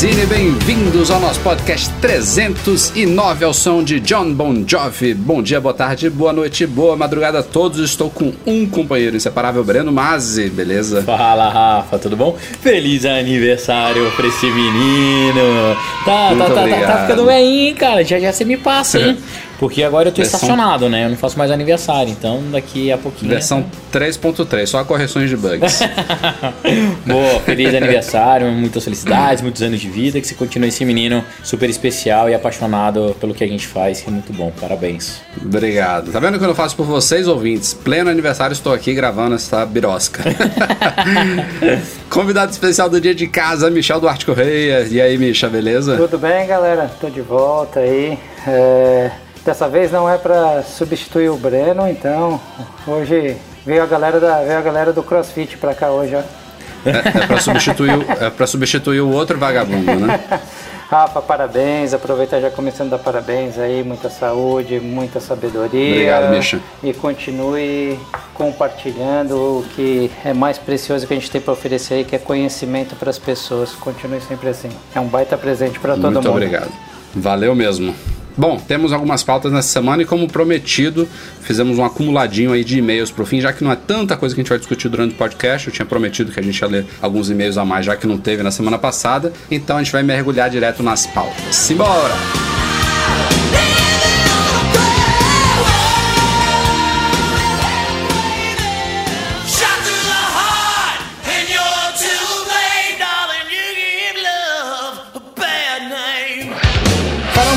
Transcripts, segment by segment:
Magazine, bem-vindos ao nosso podcast 309 ao som de John Bon Jovi. Bom dia, boa tarde, boa noite, boa madrugada a todos. Estou com um companheiro inseparável, Breno Mazzi, beleza? Fala, Rafa, tudo bom? Feliz aniversário pra esse menino. Tá, tá, tá, tá, tá, ficando bem, cara. Já já você me passa, hein? Porque agora eu tô Versão... estacionado, né? Eu não faço mais aniversário, então daqui a pouquinho. Versão 3.3, só correções de bugs. Boa, feliz aniversário, muitas felicidades, muitos anos de vida, que você continue esse menino super especial e apaixonado pelo que a gente faz, que é muito bom. Parabéns. Obrigado. Tá vendo o que eu não faço por vocês, ouvintes? Pleno aniversário, estou aqui gravando essa birosca. Convidado especial do dia de casa, Michel Duarte Correia. E aí, Micha, beleza? Tudo bem, galera? Tô de volta aí. É... Dessa vez não é para substituir o Breno, então hoje veio a galera da veio a galera do CrossFit para cá hoje, ó. É, é para substituir, é para substituir o outro vagabundo, né? Rafa, parabéns. Aproveita já começando a dar parabéns aí, muita saúde, muita sabedoria. Obrigado, Misha. E continue compartilhando o que é mais precioso que a gente tem para oferecer aí, que é conhecimento para as pessoas. Continue sempre assim. É um baita presente para todo Muito mundo. Muito obrigado. Valeu mesmo. Bom, temos algumas pautas nessa semana e como prometido, fizemos um acumuladinho aí de e-mails pro fim, já que não é tanta coisa que a gente vai discutir durante o podcast. Eu tinha prometido que a gente ia ler alguns e-mails a mais, já que não teve na semana passada. Então a gente vai mergulhar direto nas pautas. Simbora!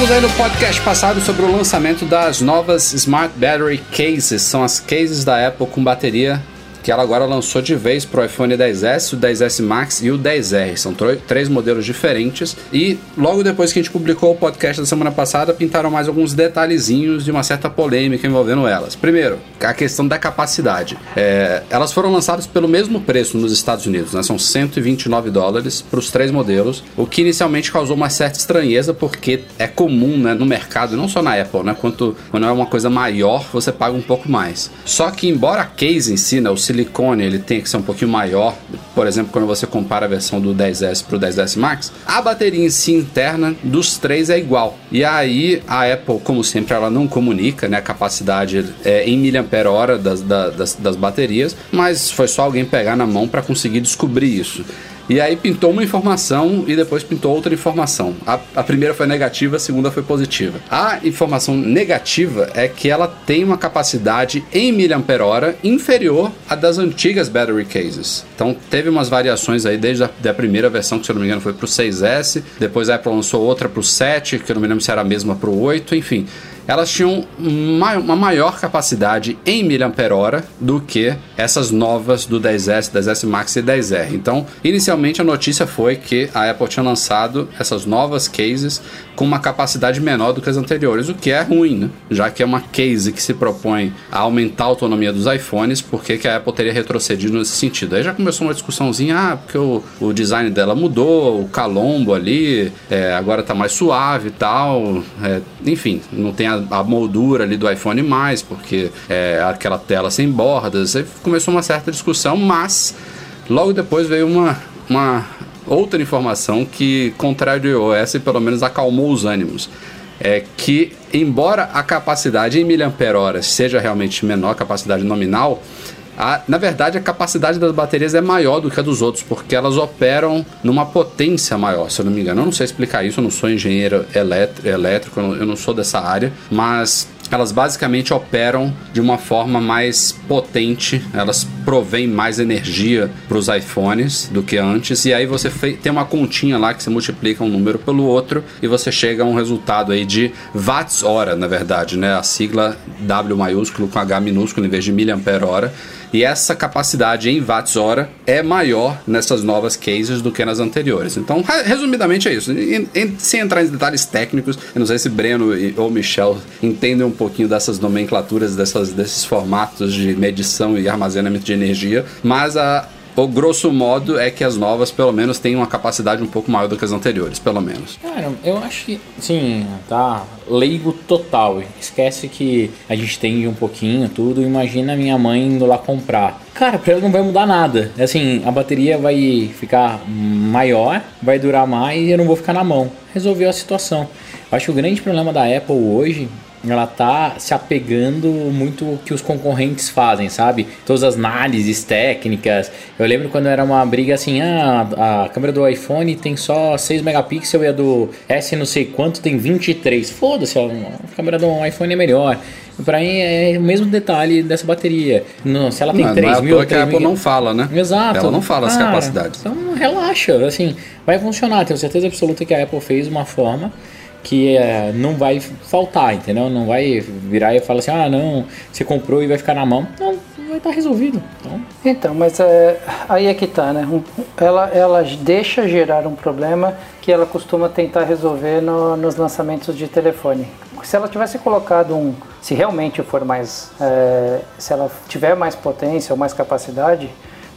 Falamos aí no podcast passado sobre o lançamento das novas Smart Battery Cases. São as cases da Apple com bateria que ela agora lançou de vez para o iPhone 10S, o 10S Max e o 10R. São três modelos diferentes. E logo depois que a gente publicou o podcast da semana passada, pintaram mais alguns detalhezinhos de uma certa polêmica envolvendo elas. Primeiro, a questão da capacidade. É, elas foram lançadas pelo mesmo preço nos Estados Unidos, né? são 129 dólares para os três modelos, o que inicialmente causou uma certa estranheza, porque é comum né, no mercado, não só na Apple, né? Quanto, quando é uma coisa maior, você paga um pouco mais. Só que, embora a case em si, né, o silicone ele tem que ser um pouquinho maior, por exemplo, quando você compara a versão do 10S para o 10S Max, a bateria em si interna dos três é igual. E aí a Apple, como sempre, ela não comunica né, a capacidade é, em mAh das, das, das baterias, mas foi só alguém pegar na mão para conseguir descobrir isso. E aí pintou uma informação e depois pintou outra informação. A, a, primeira foi negativa, a segunda foi positiva. A informação negativa é que ela tem uma capacidade em mAh inferior à das antigas battery cases. Então teve umas variações aí desde a da primeira versão, que se eu não me engano foi para o 6S, depois a Apple lançou outra para o 7, que eu não me lembro se era a mesma para o 8, enfim elas tinham uma maior capacidade em mAh do que essas novas do 10S, 10S Max e 10R. Então, inicialmente a notícia foi que a Apple tinha lançado essas novas cases com uma capacidade menor do que as anteriores, o que é ruim, né? Já que é uma case que se propõe a aumentar a autonomia dos iPhones, por que a Apple teria retrocedido nesse sentido? Aí já começou uma discussãozinha, ah, porque o, o design dela mudou, o calombo ali, é, agora tá mais suave e tal, é, enfim, não tem a, a, moldura ali do iPhone mais, porque é aquela tela sem bordas, começou uma certa discussão, mas logo depois veio uma, uma outra informação que contrariou essa e pelo menos acalmou os ânimos. É que, embora a capacidade em mAh seja realmente menor, a capacidade nominal, a, na verdade, a capacidade das baterias é maior do que a dos outros, porque elas operam numa potência maior, se eu não me engano. Eu não sei explicar isso, eu não sou engenheiro elétrico, eu não, sou dessa área, mas elas basicamente operam de uma forma mais potente, elas provêm mais energia para os iPhones do que antes, e aí você tem uma continha lá que você multiplica um número pelo outro e você chega a um resultado aí de watts hora, na verdade, né? A sigla W maiúsculo com H minúsculo em vez de miliampere hora. E essa capacidade em watts hora é maior nessas novas cases do que nas anteriores. Então, resumidamente é isso. Sem entrar em detalhes técnicos, eu não sei se Breno e, ou Michel entendem um pouquinho dessas nomenclaturas, dessas, desses formatos de medição e armazenamento de energia, mas a o grosso modo é que as novas, pelo menos, têm uma capacidade um pouco maior do que as anteriores, pelo menos. Cara, eu acho que, sim, tá leigo total. Esquece que a gente tem um pouquinho, tudo. Imagina minha mãe indo lá comprar. Cara, pra ela não vai mudar nada. Assim, a bateria vai ficar maior, vai durar mais e eu não vou ficar na mão. Resolveu a situação. Acho que o grande problema da Apple hoje ela tá se apegando muito ao que os concorrentes fazem, sabe? Todas as análises técnicas. Eu lembro quando era uma briga assim, ah, a câmera do iPhone tem só 6 megapixels e a do S não sei quanto tem 23. Foda-se, a câmera do iPhone é melhor. Para mim é o mesmo detalhe dessa bateria. Não, se ela tem não, 3 não é mil. que a Apple mil... não fala, né? Exato. Ela não fala Cara, as capacidades. Então relaxa, assim, vai funcionar. Tenho certeza absoluta que a Apple fez uma forma que é, não vai faltar, entendeu? Não vai virar e falar assim, ah, não, você comprou e vai ficar na mão. Não, vai estar resolvido. Então, então mas é, aí é que tá, né? Ela, ela deixa gerar um problema que ela costuma tentar resolver no, nos lançamentos de telefone. Se ela tivesse colocado um, se realmente for mais, é, se ela tiver mais potência ou mais capacidade,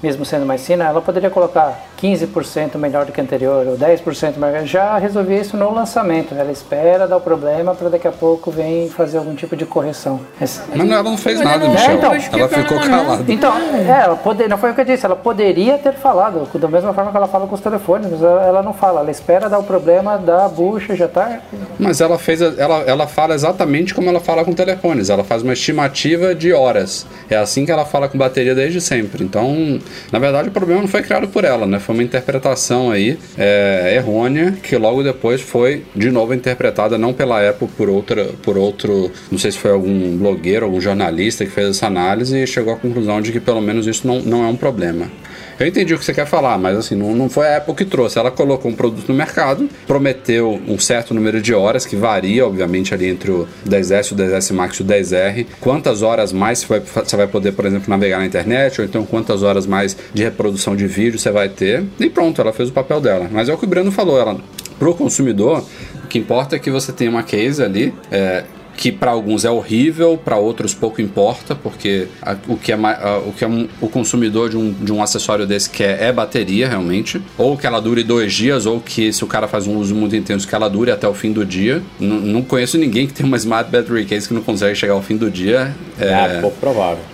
mesmo sendo mais fina, ela poderia colocar 15% melhor do que a anterior ou 10% melhor. Já resolvi isso no lançamento. Ela espera dar o problema para daqui a pouco vem fazer algum tipo de correção. Mas ela não fez nada, Michel. É, então, ela ficou calada. Então, é, ela poder, não foi o que eu disse. Ela poderia ter falado, da mesma forma que ela fala com os telefones, mas ela não fala. Ela espera dar o problema da bucha, já tá. Mas ela fez, ela, ela fala exatamente como ela fala com telefones. Ela faz uma estimativa de horas. É assim que ela fala com bateria desde sempre. Então, na verdade, o problema não foi criado por ela, né? Foi uma interpretação aí é, errônea que logo depois foi de novo interpretada não pela Apple por outra, por outro, não sei se foi algum blogueiro, algum jornalista que fez essa análise e chegou à conclusão de que pelo menos isso não, não é um problema. Eu entendi o que você quer falar, mas assim, não, não foi a Apple que trouxe. Ela colocou um produto no mercado, prometeu um certo número de horas, que varia, obviamente, ali entre o 10S, o 10S Max e o 10R. Quantas horas mais você vai, você vai poder, por exemplo, navegar na internet, ou então quantas horas mais de reprodução de vídeo você vai ter. E pronto, ela fez o papel dela. Mas é o que o Breno falou, ela pro consumidor, o que importa é que você tenha uma case ali é, que para alguns é horrível, para outros pouco importa, porque a, o que é, a, o, que é um, o consumidor de um, de um acessório desse quer é bateria realmente, ou que ela dure dois dias, ou que se o cara faz um uso muito intenso, que ela dure até o fim do dia. N não conheço ninguém que tem uma Smart Battery Case que não consegue chegar ao fim do dia. É, é pouco provável.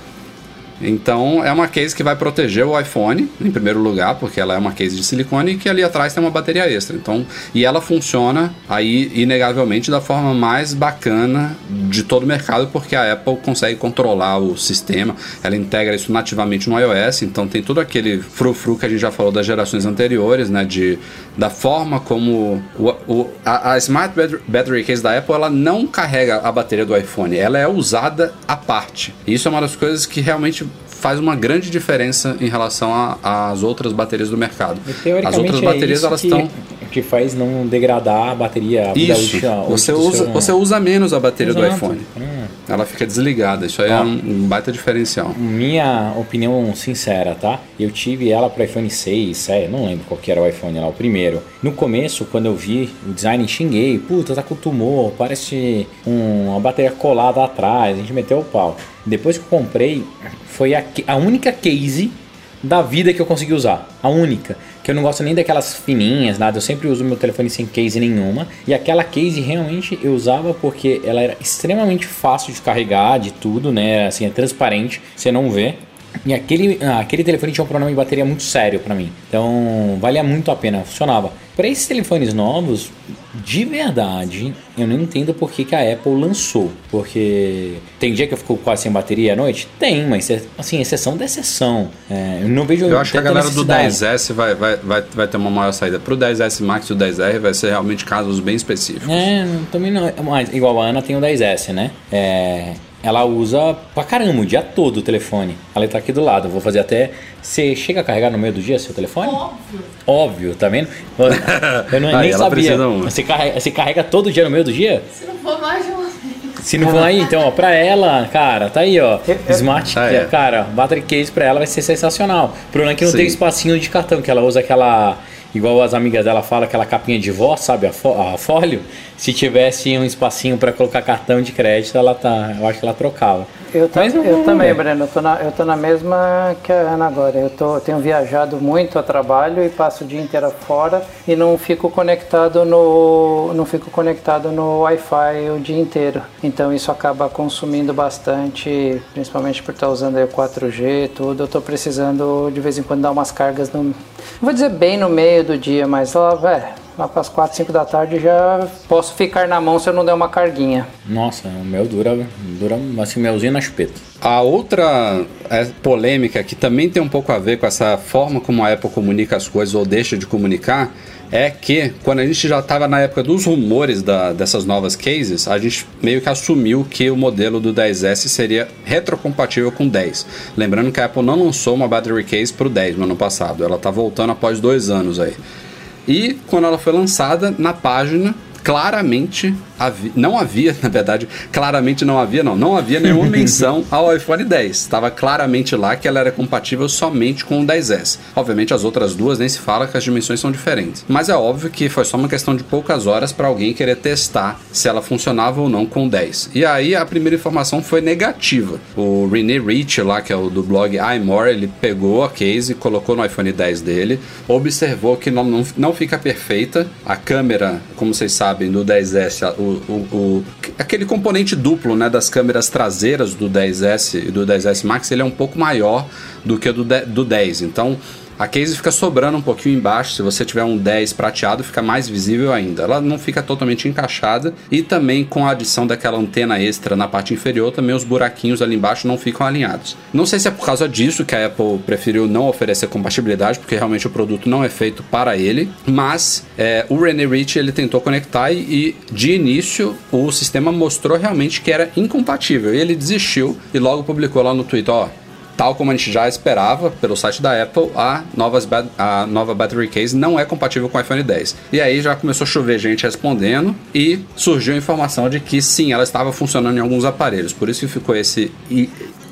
Então é uma case que vai proteger o iPhone, em primeiro lugar, porque ela é uma case de silicone e que ali atrás tem uma bateria extra. Então, e ela funciona aí inegavelmente da forma mais bacana de todo o mercado, porque a Apple consegue controlar o sistema, ela integra isso nativamente no iOS, então tem todo aquele frufru que a gente já falou das gerações anteriores, né, de da forma como o, o a, a Smart Battery Case da Apple, ela não carrega a bateria do iPhone, ela é usada à parte. E isso é uma das coisas que realmente faz uma grande diferença em relação às outras baterias do mercado. As outras é baterias elas estão que faz não degradar a bateria. A Isso. você usa, você usa menos a bateria Exato. do iPhone. Hum. Ela fica desligada. Isso aí é um, um, baita diferencial. Minha opinião sincera, tá? Eu tive ela para iPhone 6, 7, não lembro qual que era o iPhone lá, o primeiro. No começo, quando eu vi o design, xinguei. Puta, tá com tumor, parece um, uma bateria colada atrás. A gente meteu o pau. Depois que eu comprei, foi a, a única case da vida que eu consegui usar. A única. Que eu não gosto nem daquelas fininhas, nada. Eu sempre uso meu telefone sem case nenhuma. E aquela case realmente eu usava porque ela era extremamente fácil de carregar, de tudo, né? Assim, é transparente, você não vê. E aquele, ah, aquele telefone tinha um problema de bateria muito sério para mim. Então, valia muito a pena, funcionava. Para esses telefones novos, de verdade, eu não entendo por que, que a Apple lançou. Porque tem dia que eu fico quase sem bateria à noite? Tem, mas é, assim, exceção da exceção. É, eu não vejo Eu acho que a galera do 10S vai, vai, vai, vai ter uma maior saída. Pro 10S Max e o 10R vai ser realmente casos bem específicos. É, também não. Mas, igual a Ana tem o 10S, né? É, ela usa pra caramba o dia todo o telefone. Ela tá aqui do lado. Eu vou fazer até. Você chega a carregar no meio do dia seu telefone? Óbvio. Óbvio, tá vendo? Eu não, Aí nem sabia. Você carrega, você carrega todo dia no meio do dia? Se não for mais de uma vez. Se não for aí, então, ó, pra ela, cara, tá aí, ó. Eu- eu- Smart, Ah, é. cara, battery case pra ela vai ser sensacional. O problema é que não Sim. tem espacinho de cartão, que ela usa aquela. Igual as amigas dela falam, aquela capinha de vó, sabe? A, fo- a fólio. Se tivesse um espacinho pra colocar cartão de crédito, ela tá. Eu acho que ela trocava. Eu, ta- eu também. Breno. Eu tô, na, eu tô na mesma que a Ana agora. Eu, tô, eu tenho viajado muito a trabalho e passo o dia inteiro fora e não fico conectado no não fico conectado no Wi-Fi o dia inteiro. Então isso acaba consumindo bastante, principalmente por estar usando aí o 4G e tudo. Eu tô precisando de vez em quando dar umas cargas no, vou dizer bem no meio do dia, mas lá, é, lá para as 4, 5 da tarde já posso ficar na mão se eu não der uma carguinha. Nossa, o meu dura, dura assim, melzinho na chupeta. A outra é, polêmica que também tem um pouco a ver com essa forma como a Apple comunica as coisas ou deixa de comunicar é que quando a gente já estava na época dos rumores da- dessas novas cases, a gente meio que assumiu que o modelo do 10S seria retrocompatível com o 10. Lembrando que a Apple não lançou uma battery case para o 10 no ano passado, ela está voltando após dois anos aí. E quando ela foi lançada, na página, claramente havia, não havia, na verdade, claramente não havia, não, não havia nenhuma menção ao iPhone 10. Estava claramente lá que ela era compatível somente com o 10S. Obviamente as outras duas nem se fala que as dimensões são diferentes. Mas é óbvio que foi só uma questão de poucas horas para alguém querer testar se ela funcionava ou não com o 10. E aí a primeira informação foi negativa. O René Rich lá, que é o do blog iMore, ele pegou a case, colocou no iPhone 10 dele, observou que não, não, não fica perfeita. A câmera, como vocês sabem, do 10S, a- o, o, o- aquele componente duplo né, das câmeras traseiras do 10S e do 10S Max, ele é um pouco maior do que o do, do 10. Então, a case fica sobrando um pouquinho embaixo. Se você tiver um 10 prateado, fica mais visível ainda. Ela não fica totalmente encaixada. E também com a adição daquela antena extra na parte inferior, também os buraquinhos ali embaixo não ficam alinhados. Não sei se é por causa disso que a Apple preferiu não oferecer compatibilidade, porque realmente o produto não é feito para ele. Mas é, o René Rich ele tentou conectar e, de início o sistema mostrou realmente que era incompatível. E ele desistiu e logo publicou lá no Twitter: ó. Tal como a gente já esperava pelo site da Apple, a, novas a nova battery case não é compatível com o iPhone 10. E aí já começou a chover gente respondendo e surgiu a informação de que sim, ela estava funcionando em alguns aparelhos. Por isso que ficou esse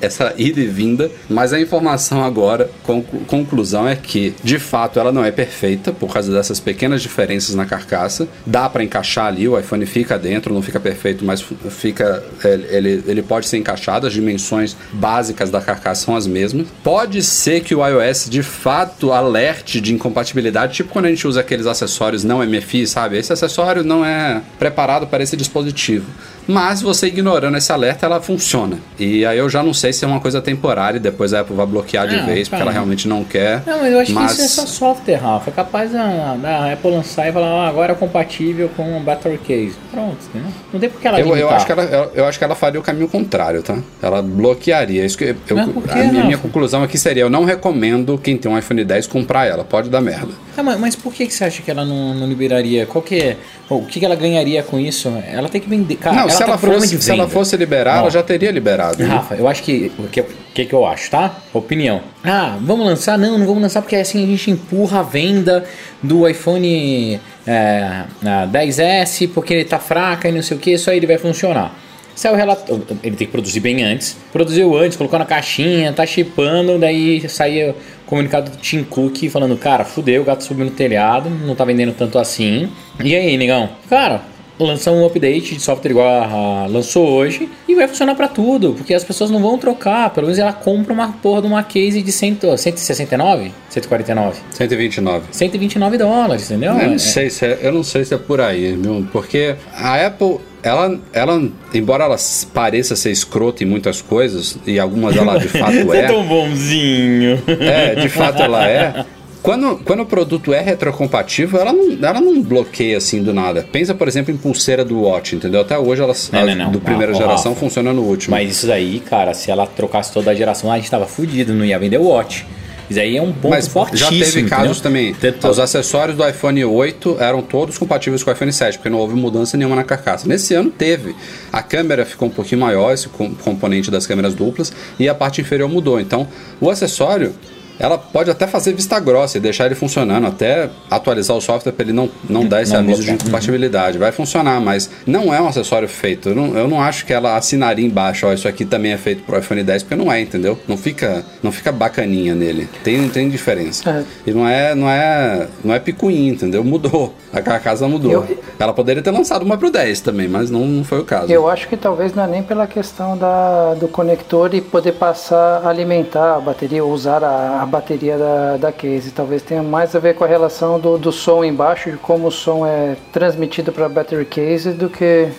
essa ida e vinda, mas a informação agora, conclu- conclusão é que, de fato, ela não é perfeita por causa dessas pequenas diferenças na carcaça. Dá para encaixar ali, o iPhone fica dentro, não fica perfeito, mas fica ele, ele, ele pode ser encaixado, as dimensões básicas da carcaça são as mesmas. Pode ser que o iOS de fato alerte de incompatibilidade, tipo quando a gente usa aqueles acessórios não MFI, sabe? Esse acessório não é preparado para esse dispositivo. Mas você ignorando esse alerta, ela funciona. E aí eu já não sei se é uma coisa temporária e depois a Apple vai bloquear de Ah, vez, porque ela cara. realmente não quer. Não, mas eu acho Mas- que isso é só software, Rafa. É capaz da, da Apple lançar e falar, ah, agora é compatível com o Battery Case. Pronto, entendeu? Não tem por que ela Eu, eu, limitar. acho que ela, eu, eu acho que ela faria o caminho contrário, tá? Ela bloquearia. Isso que eu, a minha, minha conclusão aqui seria: eu não recomendo quem tem um iPhone 10 comprar ela. Pode dar merda. Ah, mas, mas por que, que você acha que ela não, não liberaria? Qual que é? O que, que ela ganharia com isso? Ela tem que vender. Cara, não, ela se, tá ela fosse, se ela fosse liberar, ela já teria liberado. né? Rafa, eu acho que. O que, que, que eu acho, tá? Opinião. Ah, vamos lançar? Não, não vamos lançar porque assim a gente empurra a venda do iPhone é, ah, 10S porque ele tá fraca e não sei o que, só ele vai funcionar. Saiu o relato. Ele tem que produzir bem antes. Produziu antes, colocou na caixinha, tá chipando, daí saiu o comunicado do Tim Cook falando, cara, fudeu, o gato subiu no telhado, não tá vendendo tanto assim. E aí, negão? Cara, lançar um update de software igual a, a lançou hoje e vai funcionar pra tudo, porque as pessoas não vão trocar. Pelo menos ela compra uma porra de uma case de 100, 169? 149? 129. 129 dólares, entendeu? eu, É- não sei se é, eu não sei se é por aí, viu? Porque a Apple ela, ela, embora ela pareça ser escrota em muitas coisas, e algumas ela de fato é. É tão bonzinho. É, de fato ela é. Quando, quando o produto é retrocompatível, ela não, ela não bloqueia assim do nada. Pensa, por exemplo, em pulseira do Watch, entendeu? Até hoje elas Não, não, não. do primeira geração Rafa. funciona no último. Mas isso daí, cara, se ela trocasse toda a geração, a gente tava fudido, não ia vender o Watch. Isso aí é um ponto Mas fortíssimo. já teve casos entendeu? também. Tanto- Os acessórios do iPhone 8 eram todos compatíveis com o iPhone 7, porque não houve mudança nenhuma na carcaça. Nesse ano teve. A câmera ficou um pouquinho maior, esse com- componente das câmeras duplas, e a parte inferior mudou. Então, o acessório. Ela pode até fazer vista grossa e deixar ele funcionando, até atualizar o software para ele não, não dar esse Não aviso bloquear. de compatibilidade. Vai funcionar, mas não é um acessório feito. Eu não, eu não acho que ela assinaria embaixo, ó, isso aqui também é feito pro iPhone 10, porque não é, entendeu? Não fica, não fica bacaninha nele. Tem, tem diferença. É. E não é, não é, não é picuinha, entendeu? Mudou. A carcaça mudou. Eu- Ela poderia ter lançado uma pro 10 também, mas não, não foi o caso. Eu acho que talvez não é nem pela questão da, do conector e poder passar a alimentar a bateria ou usar a, a bateria da, da case. Talvez tenha mais a ver com a relação do, do som embaixo, de como o som é transmitido para a battery case do que.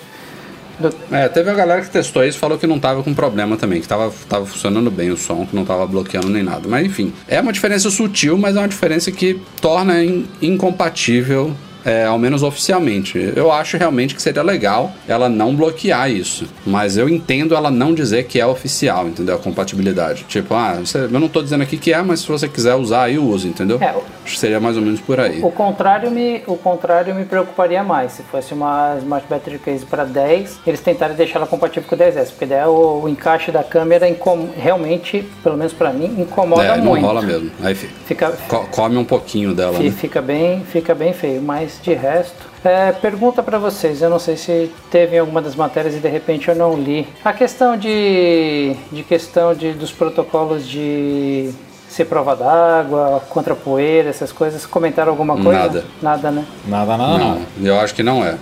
do- É, teve a galera que testou isso falou que não tava com problema também, que tava, tava funcionando bem o som, que não tava bloqueando nem nada. Mas enfim, é uma diferença sutil, mas é uma diferença que torna in- incompatível. É, ao menos oficialmente. Eu acho realmente que seria legal ela não bloquear isso. Mas eu entendo ela não dizer que é oficial, entendeu? A compatibilidade. Tipo, ah, você- eu não tô dizendo aqui que é, mas se você quiser usar aí, use, entendeu? É, Acho que seria mais ou menos por aí. O contrário, me, o contrário me preocuparia mais. Se fosse uma Smart Battery Case para 10, eles tentarem deixar ela compatível com o 10S, porque daí o, o encaixe da câmera realmente, pelo menos para mim, incomoda é, não muito. rola mesmo. Aí fi- Fica, co- come um pouquinho dela, fi- né? fica, bem, fica bem feio, mas de resto. É, pergunta para vocês, eu não sei se teve em alguma das matérias e de repente eu não li. A questão de, de questão de, dos protocolos de ser prova d'água, contra poeira, essas coisas, comentaram alguma coisa? Nada. Nada, né? Nada, nada, Não, não. eu acho que não é.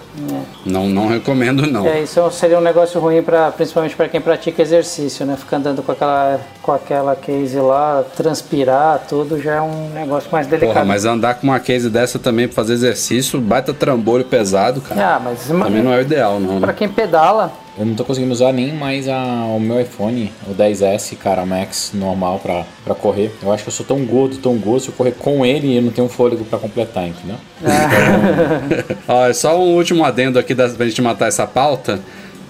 Não, não recomendo, não. É, isso seria um negócio ruim para principalmente para quem pratica exercício, né? Ficar andando com aquela com aquela case lá, transpirar, tudo já é um negócio mais delicado. Porra, mas andar com uma case dessa também pra fazer exercício, baita trambolho pesado, cara. Ah, mas Também não é o ideal, não. para Né? quem pedala, Eu não tô conseguindo usar nem mais a- o meu iPhone, o 10S, cara, Max normal pra, pra correr. Eu acho que eu sou tão gordo, tão gordo, se eu correr com ele, eu não tenho fôlego pra completar, entendeu? É só um último adendo aqui da, pra gente matar essa pauta.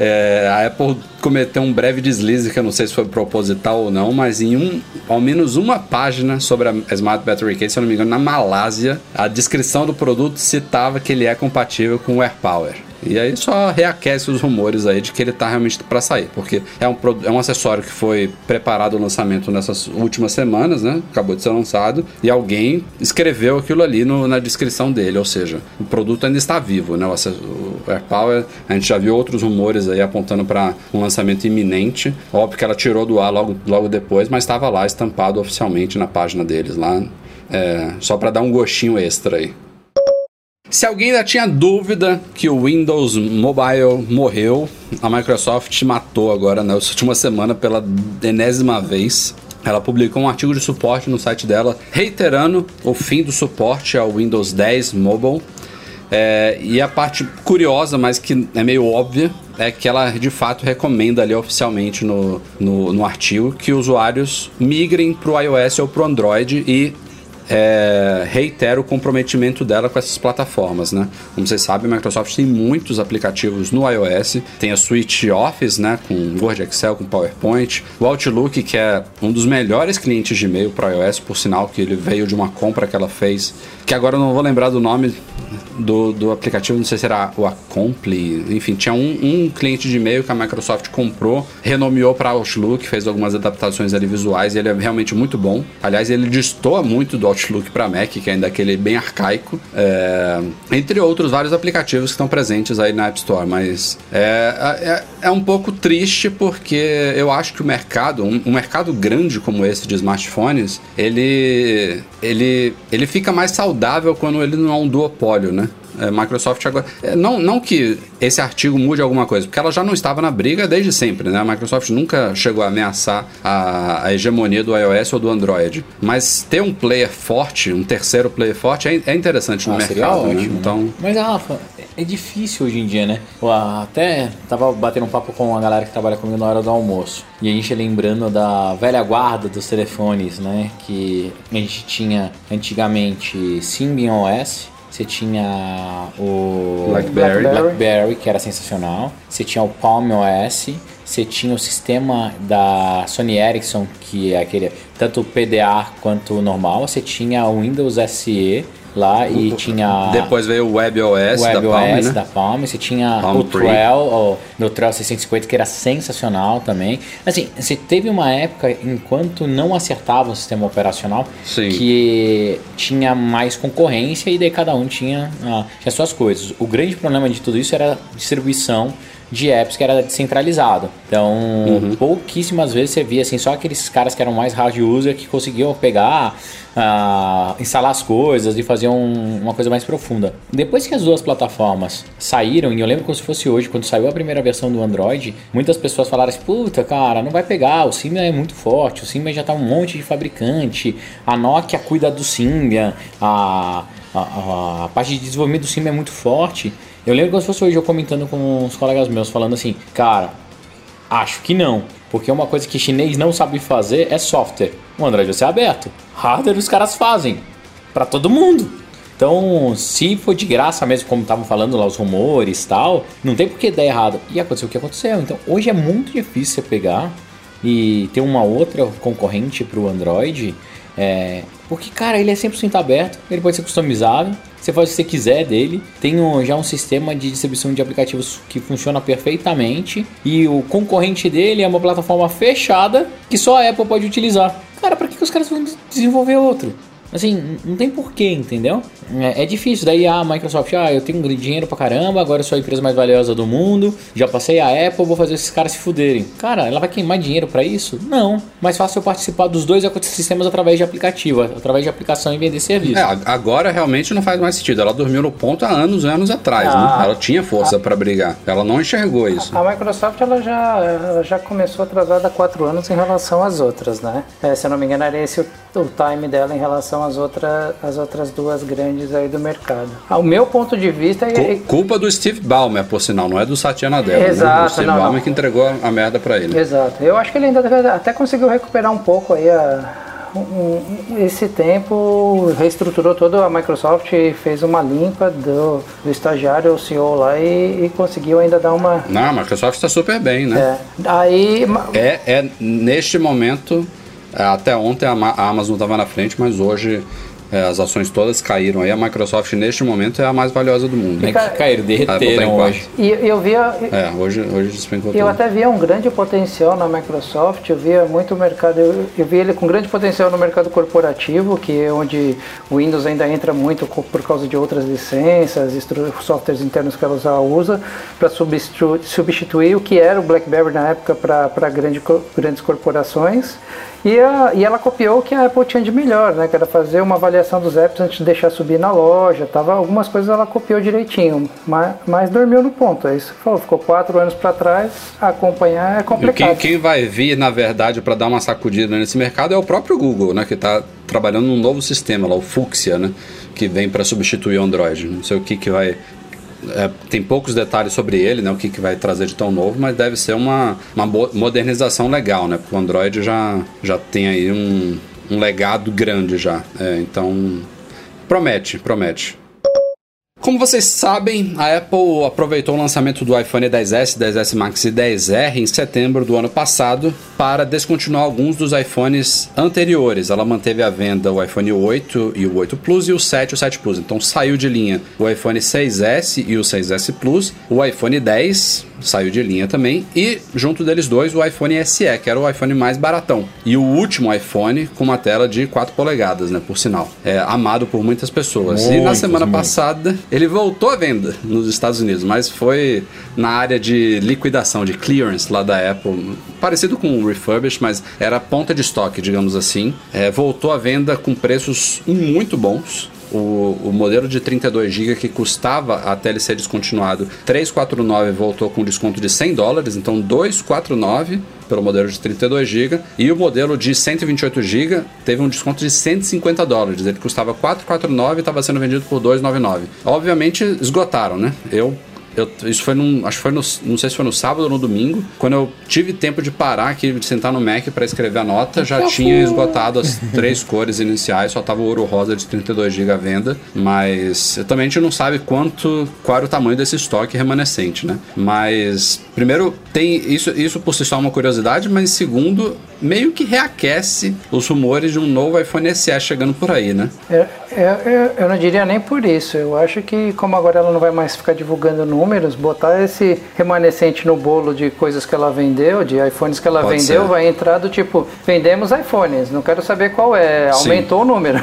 É, a Apple cometeu um breve deslize, que eu não sei se foi proposital ou não, mas em um, ao menos uma página sobre a Smart Battery Case, se eu não me engano, na Malásia, a descrição do produto citava que ele é compatível com o AirPower. E aí só reaquece os rumores aí de que ele tá realmente para sair, porque é um, é um acessório que foi preparado o lançamento nessas últimas semanas, né? Acabou de ser lançado, e alguém escreveu aquilo ali no- na descrição dele, ou seja, o produto ainda está vivo, né? O, o AirPower, a gente já viu outros rumores aí apontando para um lançamento iminente. Óbvio que ela tirou do ar logo, logo depois, mas estava lá estampado oficialmente na página deles lá, é, só para dar um gostinho extra aí. Se alguém ainda tinha dúvida que o Windows Mobile morreu, a Microsoft matou agora na última semana pela enésima vez. Ela publicou um artigo de suporte no site dela, reiterando o fim do suporte ao Windows 10 Mobile. É, e a parte curiosa, mas que é meio óbvia, é que ela de fato recomenda ali oficialmente no, no, no artigo que usuários migrem para o iOS ou para o Android e é, reitera o comprometimento dela com essas plataformas, né? Como vocês sabem, a Microsoft tem muitos aplicativos no iOS, tem a suite Office, né, com Word, Excel, com PowerPoint, o Outlook, que é um dos melhores clientes de e-mail para iOS, por sinal que ele veio de uma compra que ela fez, que agora eu não vou lembrar do nome do, do aplicativo, não sei se era o Acompli, enfim, tinha um, um cliente de e-mail que a Microsoft comprou, renomeou para Outlook, fez algumas adaptações ali visuais, e ele é realmente muito bom. Aliás, ele destoa muito do Outlook para Mac, que ainda é aquele bem arcaico, é, entre outros vários aplicativos que estão presentes aí na App Store, mas é, é, é um pouco triste porque eu acho que o mercado, um, um mercado grande como esse de smartphones, ele, ele, ele fica mais saudável quando ele não é um duopólio, né? É, Microsoft agora. é, não, não que esse artigo mude alguma coisa, porque ela já não estava na briga desde sempre, né? A Microsoft nunca chegou a ameaçar a, a hegemonia do iOS ou do Android. Mas ter um player forte, um terceiro player forte, é, é interessante no Ah, mercado. né? ótimo. né? Então. Mas, Rafa, é difícil hoje em dia, né? Eu até tava batendo um papo com a galera que trabalha comigo na hora do almoço. E a gente lembrando da velha guarda dos telefones, né? Que a gente tinha antigamente Symbian OS, você tinha o Blackberry. Blackberry, que era sensacional. Você tinha o Palm OS. Você tinha o sistema da Sony Ericsson, que é aquele tanto PDA quanto normal. Você tinha o Windows SE lá e tinha Depois veio o WebOS da Palm, né? da Palm, você tinha Palm o. Trell, o meu Trell 650 que era sensacional também. Assim, você teve uma época enquanto não acertava o sistema operacional Sim. que tinha mais concorrência e daí cada um tinha, ah, tinha suas coisas. O grande problema de tudo isso era a distribuição de apps que era descentralizado. Então, Uhum. pouquíssimas vezes você via assim, só aqueles caras que eram mais hard user que conseguiam pegar, ah, instalar as coisas e fazer um- uma coisa mais profunda. Depois que as duas plataformas saíram, e eu lembro como se fosse hoje, quando saiu a primeira versão do Android, muitas pessoas falaram assim: puta, cara, não vai pegar, o Symbian é muito forte, o Symbian já tá um monte de fabricante, a Nokia cuida do Symbian, a, a, a, a parte de desenvolvimento do Symbian é muito forte. Eu lembro como se fosse hoje eu comentando com uns colegas meus, falando assim, cara, Acho que não. Porque uma coisa que chinês não sabe fazer é software. O Android vai ser aberto. Hardware os caras fazem. Pra todo mundo. Então, se for de graça mesmo, como estavam falando lá os rumores tal, não tem por que dar errado. E aconteceu o que aconteceu. Então, hoje é muito difícil você pegar e ter uma outra concorrente pro Android. É, porque, cara, ele é 100% aberto, ele pode ser customizado, você faz o que você quiser dele. Tem um- já um sistema de distribuição de aplicativos que funciona perfeitamente. E o concorrente dele é uma plataforma fechada que só a Apple pode utilizar. Cara, pra que, que os caras vão desenvolver outro? Assim, não tem porquê, entendeu? É, é difícil. Daí a Microsoft, ah, eu tenho dinheiro pra caramba, agora eu sou a empresa mais valiosa do mundo, já passei a Apple, vou fazer esses caras se fuderem. Cara, ela vai queimar dinheiro pra isso? Não. Mais fácil eu participar dos dois ecossistemas através de aplicativo, através de aplicação e vender serviço. É, a- agora realmente não faz mais sentido. Ela dormiu no ponto há anos e anos atrás, Ah. né? Ela tinha força pra brigar. Ela não enxergou isso. A Microsoft ela já, ela já começou atrasada há quatro anos em relação às outras, né? É, se eu não me engano, era esse o, o time dela em relação às, outra, às outras duas grandes aí do mercado. Ah, o meu ponto de vista é. Cu- culpa do Steve Ballmer, por sinal, não é do Satya Nadella. né? Exato, O Steve não, Ballmer não. que entregou a, merda pra ele. Exato. Eu acho que ele ainda até conseguiu recuperar um pouco aí a, esse tempo, reestruturou toda a Microsoft e fez uma limpa do, do estagiário, o CEO lá, e, e conseguiu ainda dar uma. Não, a Microsoft está super bem, né? É, aí. É, é neste momento, até ontem a, Ma- a Amazon estava na frente, mas hoje é, as ações todas caíram. Aí a Microsoft neste momento é a mais valiosa do mundo. É que caíram, derreteram quarto. hoje. E eu via. É, hoje, hoje despencou Eu tudo. até via um grande potencial na Microsoft, eu via muito mercado, eu, eu via ele com grande potencial no mercado corporativo, que é onde o Windows ainda entra muito por causa de outras licenças, softwares internos que ela já usa, para substituir, substituir o que era o BlackBerry na época para grande, co- grandes corporações. E, a- e ela copiou o que a Apple tinha de melhor, né? Que era fazer uma avaliação dos apps antes de deixar subir na loja. Tava, algumas coisas ela copiou direitinho, mas, mas dormiu no ponto. É isso que falou. Ficou quatro anos para trás, acompanhar é E complicado. Quem, quem vai vir, na verdade, para dar uma sacudida nesse mercado é o próprio Google, né? Que está trabalhando num novo sistema lá, o Fuchsia, né? Que vem para substituir o Android. Não sei o que, que vai. É, tem poucos detalhes sobre ele, né? O que, que vai trazer de tão novo, mas deve ser uma, uma modernização legal, né? Porque o Android já, já tem aí um, um legado grande já. É, então, promete, promete. Como vocês sabem, a Apple aproveitou o lançamento do iPhone 10s, 10s Max e 10R em setembro do ano passado para descontinuar alguns dos iPhones anteriores. Ela manteve à venda o iPhone 8 e o 8 Plus e o 7 e o 7 Plus. Então saiu de linha o iPhone 6S e o 6S Plus, o iPhone 10 saiu de linha também e junto deles dois o iPhone SE, que era o iPhone mais baratão. E o último iPhone com uma tela de 4 polegadas, né, por sinal. É amado por muitas pessoas. e na semana muitas. passada ele voltou à venda nos Estados Unidos, mas foi na área de liquidação, de clearance lá da Apple, parecido com o refurbish, mas era ponta de estoque, digamos assim. É, voltou à venda com preços muito bons. O, o modelo de 32 GB que custava até ele ser descontinuado 349 voltou com desconto de 100 dólares, então 249 pelo modelo de 32 GB e o modelo de 128 GB teve um desconto de 150 dólares. Ele custava 449 e estava sendo vendido por 299. Obviamente esgotaram, né? Eu eu, isso foi num. Acho que foi no. Não sei se foi no sábado ou no domingo. Quando eu tive tempo de parar aqui, de sentar no Mac para escrever a nota, já tinha esgotado as três cores iniciais, só tava o ouro rosa de 32 GB à venda. Mas também a gente não sabe quanto. qual era o tamanho desse estoque remanescente, né? Mas, primeiro, tem. Isso, isso por si só é uma curiosidade, mas segundo, meio que reaquece os rumores de um novo iPhone SE chegando por aí, né? É, é, é, eu não diria nem por isso. Eu acho que, como agora ela não vai mais ficar divulgando números, botar esse remanescente no bolo de coisas que ela vendeu, de iPhones que ela Pode vendeu, ser. vai entrar do tipo: vendemos iPhones, não quero saber qual é, aumentou Sim. o número.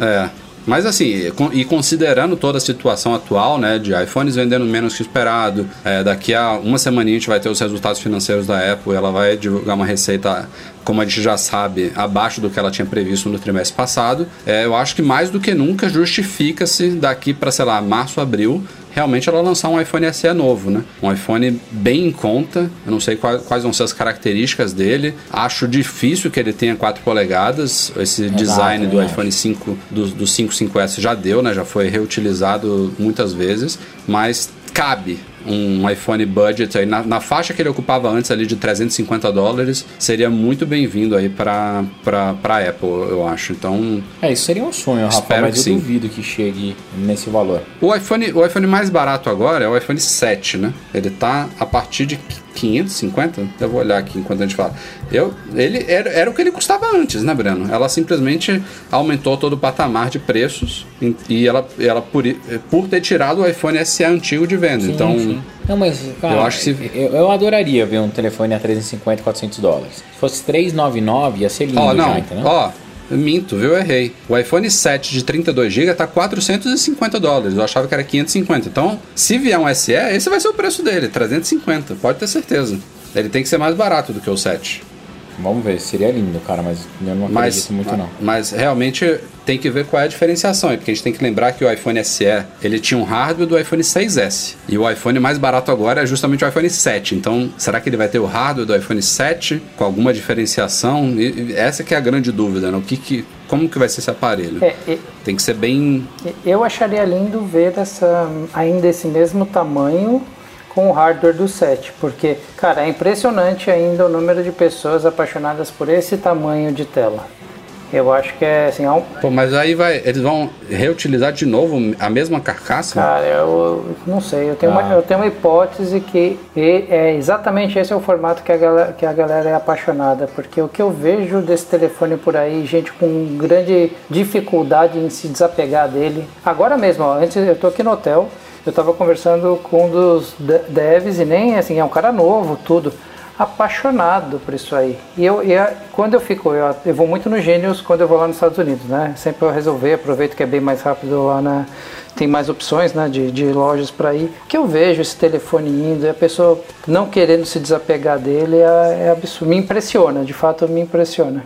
é. Mas assim, e considerando toda a situação atual, né, de iPhones vendendo menos que esperado, é, daqui a uma semana a gente vai ter os resultados financeiros da Apple, ela vai divulgar uma receita, como a gente já sabe, abaixo do que ela tinha previsto no trimestre passado. É, eu acho que mais do que nunca justifica-se daqui para, sei lá, março, abril, realmente ela lançar um iPhone SE novo, né? Um iPhone bem em conta. Eu não sei quais, quais vão ser as características dele. Acho difícil que ele tenha 4 polegadas. Esse Exato, design do iPhone 5, do, do 5 5S já deu, né? Já foi reutilizado muitas vezes. Mas cabe um iPhone budget aí na, na, faixa que ele ocupava antes ali de 350 dólares seria muito bem-vindo aí para para Apple eu acho. Então é isso seria um sonho Rafa mas eu sim. duvido que chegue nesse valor. O iPhone o iPhone mais barato agora é o iPhone 7 né? Ele tá a partir de 550? Eu vou olhar aqui enquanto a gente fala. Eu, ele era, era o que ele custava antes, né, Breno? Ela simplesmente aumentou todo o patamar de preços e ela, ela por, por ter tirado o iPhone SE antigo de venda. Sim, então, sim. Não, mas, cara, eu, acho que se... eu, eu, adoraria ver um telefone a 350, 400 dólares. Se fosse 399, ia ser lindo oh, não. já, entendeu? Ó, Minto, viu? Errei. O iPhone 7 de 32GB tá 450 dólares. Eu achava que era 550. Então, se vier um SE, esse vai ser o preço dele, 350. Pode ter certeza. Ele tem que ser mais barato do que o 7. Vamos ver, seria lindo, cara, mas eu não mas, acredito muito não. Mas realmente tem que ver qual é a diferenciação, porque a gente tem que lembrar que o iPhone SE, ele tinha um hardware do iPhone 6S, e o iPhone mais barato agora é justamente o iPhone 7. Então, será que ele vai ter o hardware do iPhone 7 com alguma diferenciação? E essa que é a grande dúvida, né? O que que como que vai ser esse aparelho? É, é, tem que ser bem Eu acharia lindo ver essa ainda esse mesmo tamanho com o hardware do 7, porque, cara, é impressionante ainda o número de pessoas apaixonadas por esse tamanho de tela. Eu acho que é assim. É um... Pô, mas aí vai. Eles vão reutilizar de novo a mesma carcaça? Cara, eu não sei. Eu tenho, ah. uma, eu tenho uma hipótese que é exatamente esse é o formato que a, galera, que a galera é apaixonada. Porque o que eu vejo desse telefone por aí, gente com grande dificuldade em se desapegar dele. Agora mesmo, ó, antes eu tô aqui no hotel eu estava conversando com um dos devs e nem assim, é um cara novo, tudo, apaixonado por isso aí. E eu, e a, quando eu fico, eu, eu, vou muito no Gênios quando eu vou lá nos Estados Unidos, né? Sempre eu resolver, aproveito que é bem mais rápido lá na. Tem mais opções né, de, de lojas para ir. Que eu vejo esse telefone indo e a pessoa não querendo se desapegar dele é, é absurdo. Me impressiona, de fato me impressiona.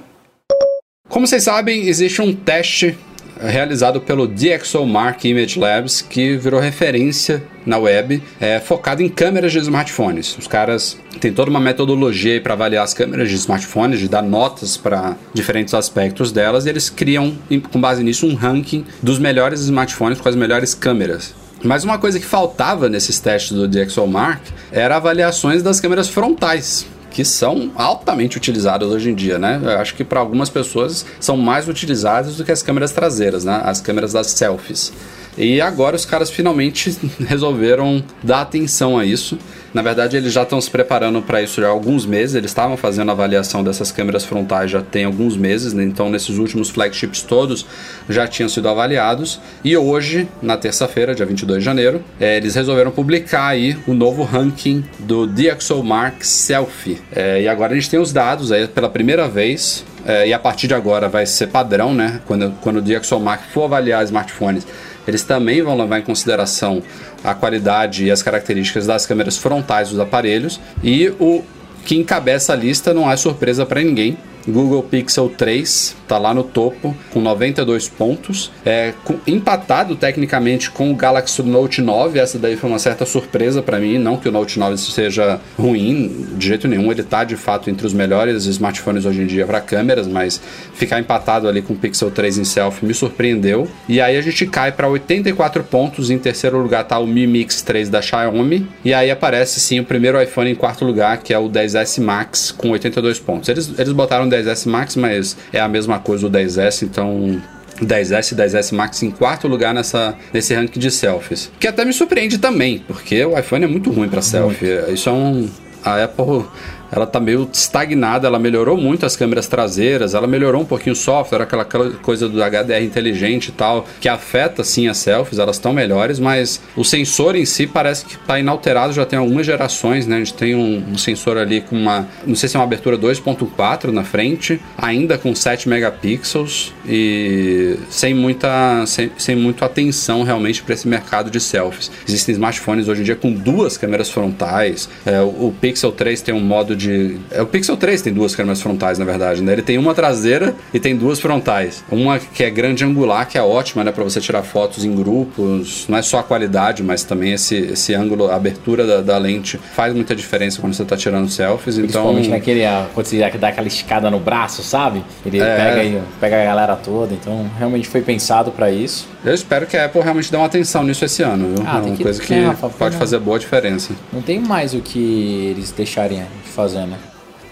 Como vocês sabem, existe um teste realizado pelo DxOMark Image Labs, que virou referência na web, é, focado em câmeras de smartphones. Os caras têm toda uma metodologia para avaliar as câmeras de smartphones, de dar notas para diferentes aspectos delas, e eles criam, com base nisso, um ranking dos melhores smartphones com as melhores câmeras. Mas uma coisa que faltava nesses testes do DxOMark era avaliações das câmeras frontais que são altamente utilizadas hoje em dia, né? Eu acho que para algumas pessoas são mais utilizadas do que as câmeras traseiras, né? As câmeras das selfies. E agora os caras finalmente resolveram dar atenção a isso. Na verdade, eles já estão se preparando para isso já há alguns meses. Eles estavam fazendo avaliação dessas câmeras frontais já tem alguns meses, né? então nesses últimos flagships todos já tinham sido avaliados. E hoje, na terça-feira, dia 22 de janeiro, é, eles resolveram publicar aí o novo ranking do DxOMark Selfie. É, e agora a gente tem os dados aí pela primeira vez. É, e a partir de agora vai ser padrão, né? Quando, quando o DxOMark for avaliar smartphones eles também vão levar em consideração a qualidade e as características das câmeras frontais dos aparelhos. E o que encabeça a lista não é surpresa para ninguém. Google Pixel 3 tá lá no topo com 92 pontos, é com, empatado tecnicamente com o Galaxy Note 9. Essa daí foi uma certa surpresa para mim, não que o Note 9 seja ruim de jeito nenhum, ele tá de fato entre os melhores smartphones hoje em dia para câmeras, mas ficar empatado ali com o Pixel 3 em selfie me surpreendeu. E aí a gente cai para 84 pontos, em terceiro lugar tá o Mi Mix 3 da Xiaomi, e aí aparece sim o primeiro iPhone em quarto lugar, que é o 10S Max com 82 pontos. Eles, eles botaram 10S Max, mas é a mesma coisa o 10S, então 10S e 10S Max em quarto lugar nessa, nesse ranking de selfies. Que até me surpreende também, porque o iPhone é muito ruim para selfie. Isso é um. A Apple ela tá meio estagnada, ela melhorou muito as câmeras traseiras, ela melhorou um pouquinho o software, aquela coisa do HDR inteligente e tal, que afeta sim as selfies, elas estão melhores, mas o sensor em si parece que está inalterado já tem algumas gerações, né? A gente tem um, um sensor ali com uma, não sei se é uma abertura 2.4 na frente, ainda com 7 megapixels e sem muita sem, sem muita atenção realmente para esse mercado de selfies. Existem smartphones hoje em dia com duas câmeras frontais, é, o, o Pixel 3 tem um modo de. É, o Pixel 3 tem duas câmeras frontais, na verdade, né? Ele tem uma traseira e tem duas frontais. Uma que é grande angular, que é ótima, né? Pra você tirar fotos em grupos. Não é só a qualidade, mas também esse, esse ângulo, a abertura da, da lente faz muita diferença quando você tá tirando selfies. Principalmente então... naquele. Quando você dá aquela escada no braço, sabe? Ele é... pega, pega a galera toda. Então, realmente foi pensado para isso. Eu espero que a Apple realmente dê uma atenção nisso esse ano, viu? Ah, é uma que, coisa que, Rafa, pode fazer boa diferença. Não tem mais o que eles deixarem de fazer, né?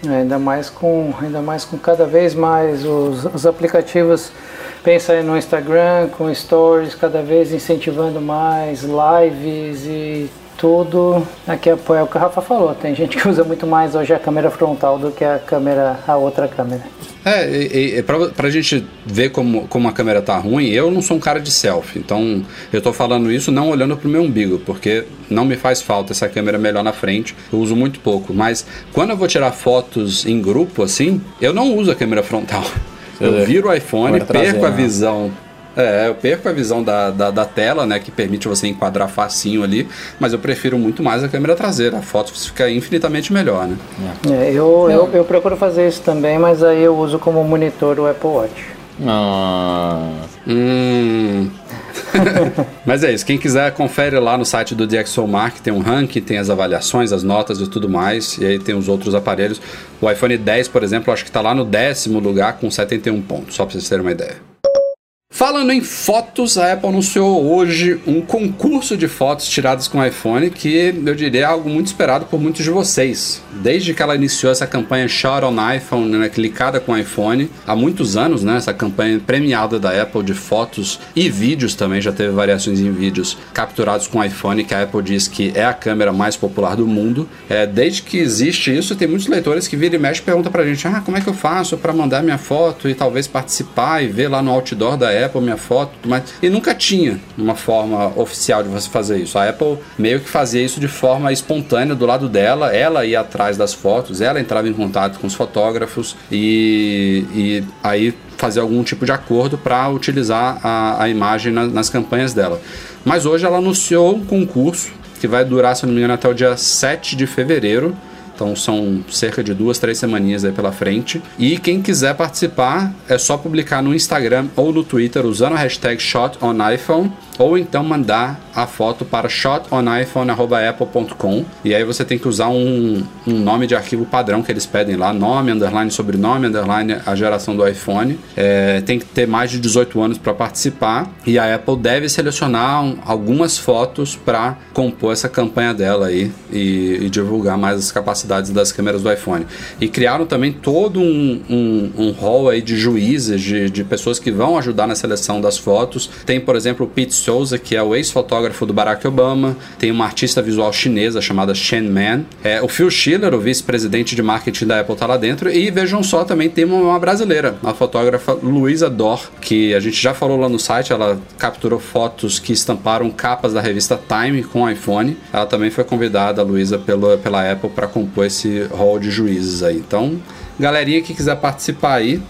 É, ainda mais com ainda mais com cada vez mais os, os aplicativos pensa aí no Instagram com stories cada vez incentivando mais lives e tudo aqui é, é o que a Rafa falou tem gente que usa muito mais hoje a câmera frontal do que a câmera a outra câmera é, e, e pra, pra gente ver como, como a câmera tá ruim, eu não sou um cara de selfie. Então, eu tô falando isso não olhando pro meu umbigo, porque não me faz falta essa câmera melhor na frente. Eu uso muito pouco. Mas quando eu vou tirar fotos em grupo, assim, eu não uso a câmera frontal. Eu viro o iPhone, perco a né? visão é, eu perco a visão da, da, da, tela, né, que permite você enquadrar facinho ali, mas eu prefiro muito mais a câmera traseira. A foto fica infinitamente melhor, né? É, eu, eu, eu procuro fazer isso também, mas aí eu uso como monitor o Apple Watch. Ah. Hum. Mas é isso, quem quiser confere lá no site do DxOMark, tem um ranking, tem as avaliações, as notas e tudo mais, e aí tem os outros aparelhos. O iPhone 10, por exemplo, acho que está lá no décimo lugar com 71 pontos, só para vocês terem uma ideia. Falando em fotos, a Apple anunciou hoje um concurso de fotos tiradas com iPhone que eu diria é algo muito esperado por muitos de vocês. Desde que ela iniciou essa campanha Shot on iPhone, né, clicada com iPhone, há muitos anos, né, essa campanha premiada da Apple de fotos e vídeos também, já teve variações em vídeos capturados com iPhone, que a Apple diz que é a câmera mais popular do mundo. É, desde que existe isso, tem muitos leitores que viram e mexe e perguntam pra gente: ah, como é que eu faço para mandar minha foto e talvez participar e ver lá no outdoor da Apple? Apple, minha foto, mas e nunca tinha uma forma oficial de você fazer isso. A Apple meio que fazia isso de forma espontânea do lado dela, ela ia atrás das fotos, ela entrava em contato com os fotógrafos e, e aí fazer algum tipo de acordo para utilizar a, a imagem na, nas campanhas dela. Mas hoje ela anunciou um concurso que vai durar, se não me engano, até o dia 7 de fevereiro então são cerca de duas, três semaninhas aí pela frente. E quem quiser participar é só publicar no Instagram ou no Twitter usando a hashtag ShotOnIPhone ou então mandar a foto para shotoniphone.apple.com e aí você tem que usar um, um, nome de arquivo padrão que eles pedem lá, nome, underline, sobrenome, underline, a geração do iPhone. É, tem que ter mais de 18 anos para participar e a Apple deve selecionar um, algumas fotos para compor essa campanha dela aí e, e, divulgar mais as capacidades das câmeras do iPhone. E criaram também todo um, um, um hall aí de juízes, de, de pessoas que vão ajudar na seleção das fotos. Tem, por exemplo, o Pete Souza, que é o ex-fotógrafo do Barack Obama, tem uma artista visual chinesa chamada Shen Man, é, o Phil Schiller, o vice-presidente de marketing da Apple, tá lá dentro, e vejam só, também tem uma, uma brasileira, a fotógrafa Luísa Dor, que a gente já falou lá no site, ela capturou fotos que estamparam capas da revista Time com iPhone, ela também foi convidada, a Luísa, pela, pela Apple para compor esse hall de juízes aí. Então, galerinha que quiser participar aí,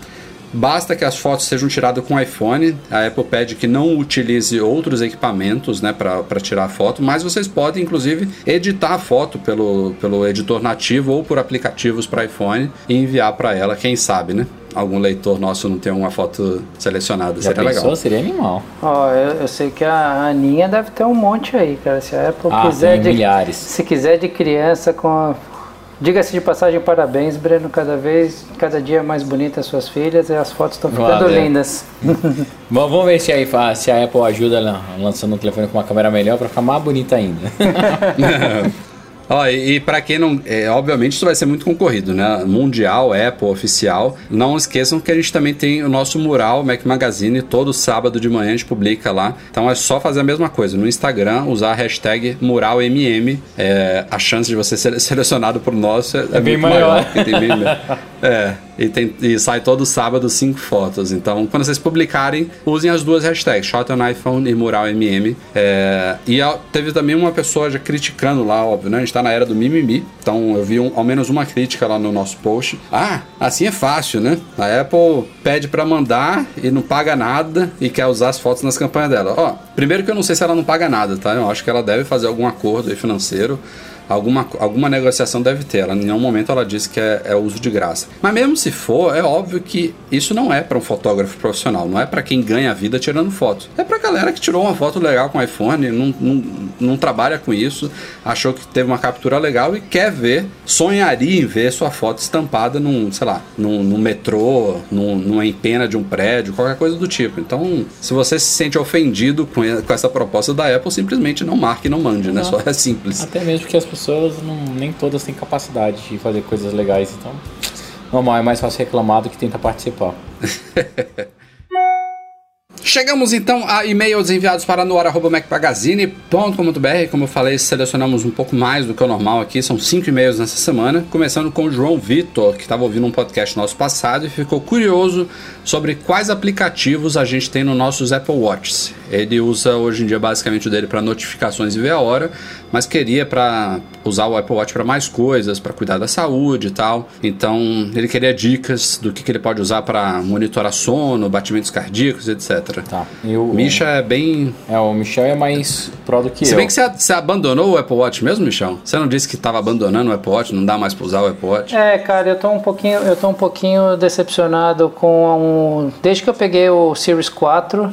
Basta que as fotos sejam tiradas com iPhone. A Apple pede que não utilize outros equipamentos né, para tirar a foto, mas vocês podem, inclusive, editar a foto pelo, pelo editor nativo ou por aplicativos para iPhone e enviar para ela, quem sabe, né? algum leitor nosso não tem uma foto selecionada. Já seria pensou? legal. Seria animal. Ó, eu, eu sei que a Aninha deve ter um monte aí, cara. Se a Apple Ah, quiser tem de, milhares. se quiser de criança com a... Diga-se de passagem, parabéns, Breno. Cada vez, cada dia mais bonitas suas filhas e as fotos estão ficando Valeu. lindas. Bom, vamos ver se, fa- se a Apple ajuda lançando um telefone com uma câmera melhor para ficar mais bonita ainda. Ó, e, e para quem não. É, obviamente isso vai ser muito concorrido, né? Mundial, Apple, oficial. Não esqueçam que a gente também tem o nosso mural Mac Magazine. Todo sábado de manhã a gente publica lá. Então é só fazer a mesma coisa. No Instagram, usar a hashtag MuralMM. É, a chance de você ser selecionado por nós é, É bem muito maior. porque tem bem, é, e, tem, e sai todo sábado cinco fotos. Então, quando vocês publicarem, usem as duas hashtags, Shot on iPhone e MuralMM. É, e teve também uma pessoa já criticando lá, óbvio, né? A gente tá na era do mimimi. Então, eu vi um- ao menos uma crítica lá no nosso post. Ah, assim é fácil, né? A Apple pede pra mandar e não paga nada e quer usar as fotos nas campanhas dela. Ó, primeiro que eu não sei se ela não paga nada, tá? Eu acho que ela deve fazer algum acordo financeiro Alguma, alguma negociação deve ter. Ela, em nenhum momento ela disse que é, é uso de graça. Mas mesmo se for, é óbvio que isso não é para um fotógrafo profissional. Não é para quem ganha a vida tirando foto. É pra galera que tirou uma foto legal com iPhone, não, não, não trabalha com isso, achou que teve uma captura legal e quer ver, sonharia em ver sua foto estampada num, sei lá, num, num metrô, num, numa empena de um prédio, qualquer coisa do tipo. Então, se você se sente ofendido com, com essa proposta da Apple, simplesmente não marque e não mande, né? Só é simples. Até mesmo porque as pessoas não, nem todas têm capacidade de fazer coisas legais, então. Normal, é mais fácil reclamar do que tentar participar. Chegamos então a e-mails enviados para noar.macmagazine.com.br. Como eu falei, selecionamos um pouco mais do que o normal aqui. São cinco e-mails nessa semana. Começando com o João Vitor, que estava ouvindo um podcast nosso passado e ficou curioso sobre quais aplicativos a gente tem nos nossos Apple Watches. Ele usa hoje em dia basicamente o dele para notificações e ver a hora, mas queria para usar o Apple Watch para mais coisas, para cuidar da saúde e tal. Então ele queria dicas do que, que ele pode usar para monitorar sono, batimentos cardíacos, etc. Tá. Eu, Misha é bem. É, o Michel é mais pró do que Se eu. bem que você, você abandonou o Apple Watch mesmo, Michel? Você não disse que estava abandonando o Apple Watch, não dá mais para usar o Apple Watch? É, cara, eu tô um pouquinho, eu tô um pouquinho decepcionado com um, desde que eu peguei o Series 4,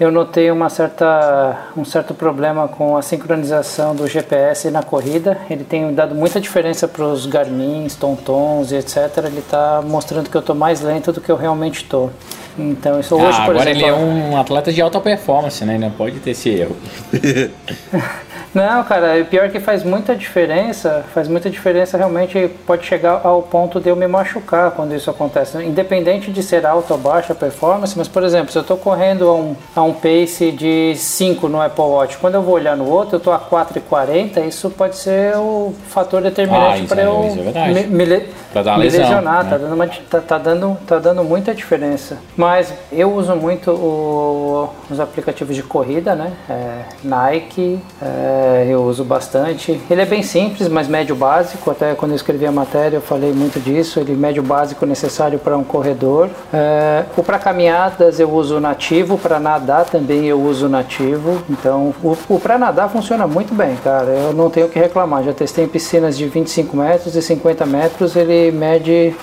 eu notei uma certa, um certo problema com a sincronização do GPS na corrida. Ele tem dado muita diferença para os Garmins, Tontons e etc. Ele está mostrando que eu tô mais lento do que eu realmente tô. Então isso hoje, ah, por agora exemplo, ele é um atleta de alta performance, né? Ele não pode ter esse erro. Não, cara, o pior que faz muita diferença, faz muita diferença realmente pode chegar ao ponto de eu me machucar quando isso acontece. Independente de ser alta ou baixa performance, mas por exemplo, se eu estou correndo a um, a um pace de 5 no Apple Watch, quando eu vou olhar no outro, eu estou a 4,40, isso pode ser o fator Ah, determinante isso para é- eu é me, me, le- dar me lesão, lesionar, né? tá, dando uma, tá, tá dando, tá dando muita diferença. Mas eu uso muito o- os aplicativos de corrida, né? É, Nike, é, eu uso bastante. Ele é bem simples, mas médio básico. Até quando eu escrevi a matéria eu falei muito disso. Ele é médio básico necessário para um corredor. É, o para caminhadas eu uso nativo, para nadar também eu uso nativo. Então o, o para nadar funciona muito bem, cara. Eu não tenho o que reclamar. Já testei em piscinas de 25 metros e 50 metros. Ele mede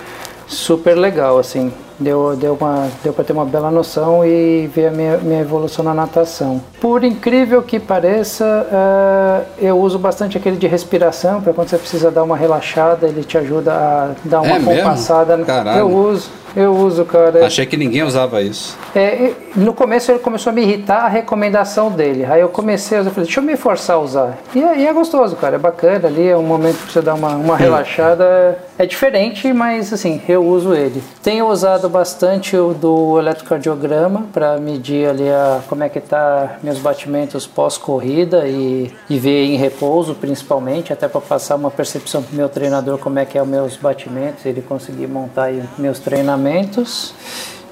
super legal, assim. Deu, deu, uma, deu para ter uma bela noção e ver a minha, minha evolução na natação. Por incrível que pareça, eh, eu uso bastante aquele de respiração, para quando você precisa dar uma relaxada, ele te ajuda a dar uma É compassada. Caralho. Eu uso, eu uso, cara. Achei que ninguém usava isso. É, no começo ele começou a me irritar a recomendação dele. Aí eu comecei a usar, falei, deixa eu me forçar a usar. E é, e é gostoso, cara, é bacana ali, é um momento pra você dar uma, uma relaxada. É diferente, mas assim, eu uso ele. Tenho usado bastante o do eletrocardiograma para medir ali a, como é que tá meus batimentos pós-corrida e, e ver em repouso principalmente, até para passar uma percepção pro meu treinador como é que é os meus batimentos, ele conseguir montar aí meus treinamentos.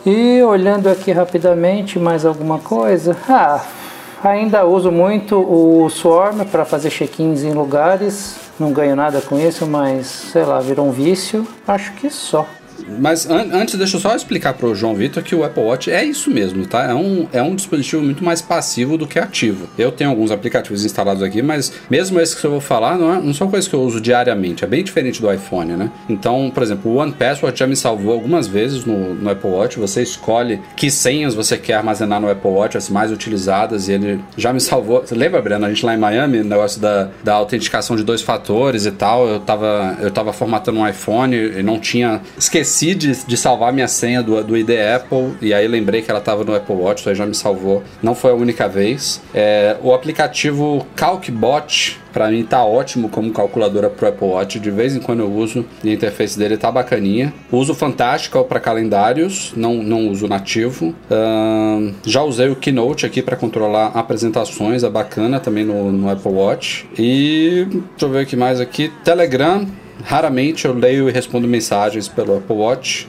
E olhando aqui rapidamente, mais alguma coisa? Ah, ainda uso muito o Swarm para fazer check-ins em lugares. Não ganho nada com isso, mas sei lá, virou um vício. Acho que só. Mas an antes, deixa eu só explicar para o João Vitor que o Apple Watch é isso mesmo, tá? É um, é um dispositivo muito mais passivo do que ativo. Eu tenho alguns aplicativos instalados aqui, mas mesmo esses que eu vou falar não, é, não são coisas que eu uso diariamente. É bem diferente do iPhone, né? Então, por exemplo, o One Password já me salvou algumas vezes no, no Apple Watch. Você escolhe que senhas você quer armazenar no Apple Watch, as mais utilizadas, e ele já me salvou. Você lembra, Breno, a gente lá em Miami, o negócio da, da autenticação de dois fatores e tal? Eu tava, eu tava formatando um iPhone e não tinha. Esqueci de, de salvar minha senha do, do ID Apple, e aí lembrei que ela tava no Apple Watch, aí já me salvou. Não foi a única vez. É, o aplicativo CalcBot para mim tá ótimo como calculadora pro Apple Watch. De vez em quando eu uso e a interface dele tá bacaninha. Uso Fantastical para calendários, não, não uso nativo. Uh, já usei o Keynote aqui para controlar apresentações, é bacana também no, no Apple Watch. E deixa eu ver o que mais aqui. Telegram, raramente eu leio e respondo mensagens pelo Apple Watch.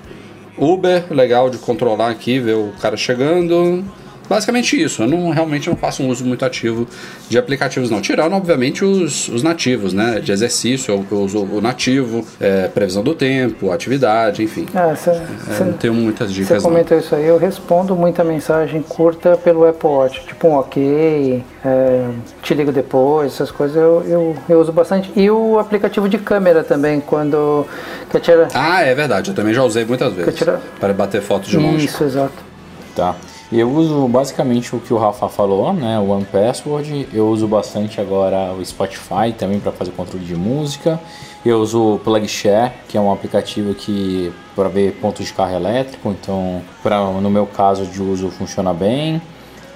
Uber, legal de controlar aqui, ver o cara chegando. Basicamente isso. Eu não, realmente não faço um uso muito ativo de aplicativos, não. Tirando, obviamente, os, os nativos, né? De exercício, eu, eu uso o nativo, é, previsão do tempo, atividade, enfim. Ah, cê, é, cê, não tenho muitas dicas. Você comentou não. isso aí, eu respondo muita mensagem curta pelo Apple Watch, tipo um ok, é, te ligo depois, essas coisas eu, eu, eu, uso bastante. E o aplicativo de câmera também, quando quer tirar. Ah, é verdade, eu também já usei muitas vezes. Tirar... Para bater foto de longe. Isso, exato. Tá. Eu uso basicamente o que o Rafa falou, né? O One Password. Eu uso bastante agora o Spotify também para fazer controle de música. Eu uso o PlugShare, que é um aplicativo que para ver pontos de carro elétrico. Então, pra, no meu caso de uso funciona bem.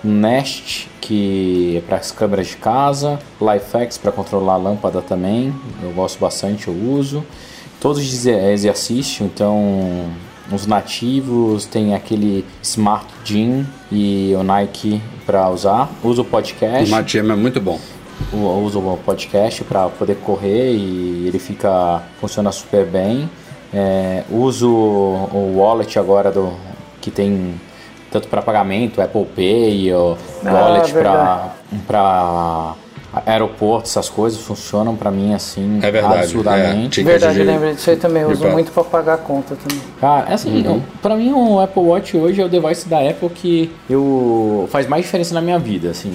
Nest, que é para as câmeras de casa. Lifex para controlar a lâmpada também. Eu gosto bastante, eu uso. Todos exercício, então os nativos, tem aquele Smart Gym e o Nike para usar. Uso o podcast. O Smart Gym é muito bom. Uso o podcast para poder correr e ele fica funciona super bem. É, uso o wallet agora do que tem tanto para pagamento, Apple Pay, o ah, wallet para aeroporto, essas coisas funcionam para mim assim é verdade, absurdamente. É, verdade, de... lembra disso aí também, eu uso muito para pagar a conta também. Cara, é assim, uhum. para mim o Apple Watch hoje é o device da Apple que eu faz mais diferença na minha vida, assim,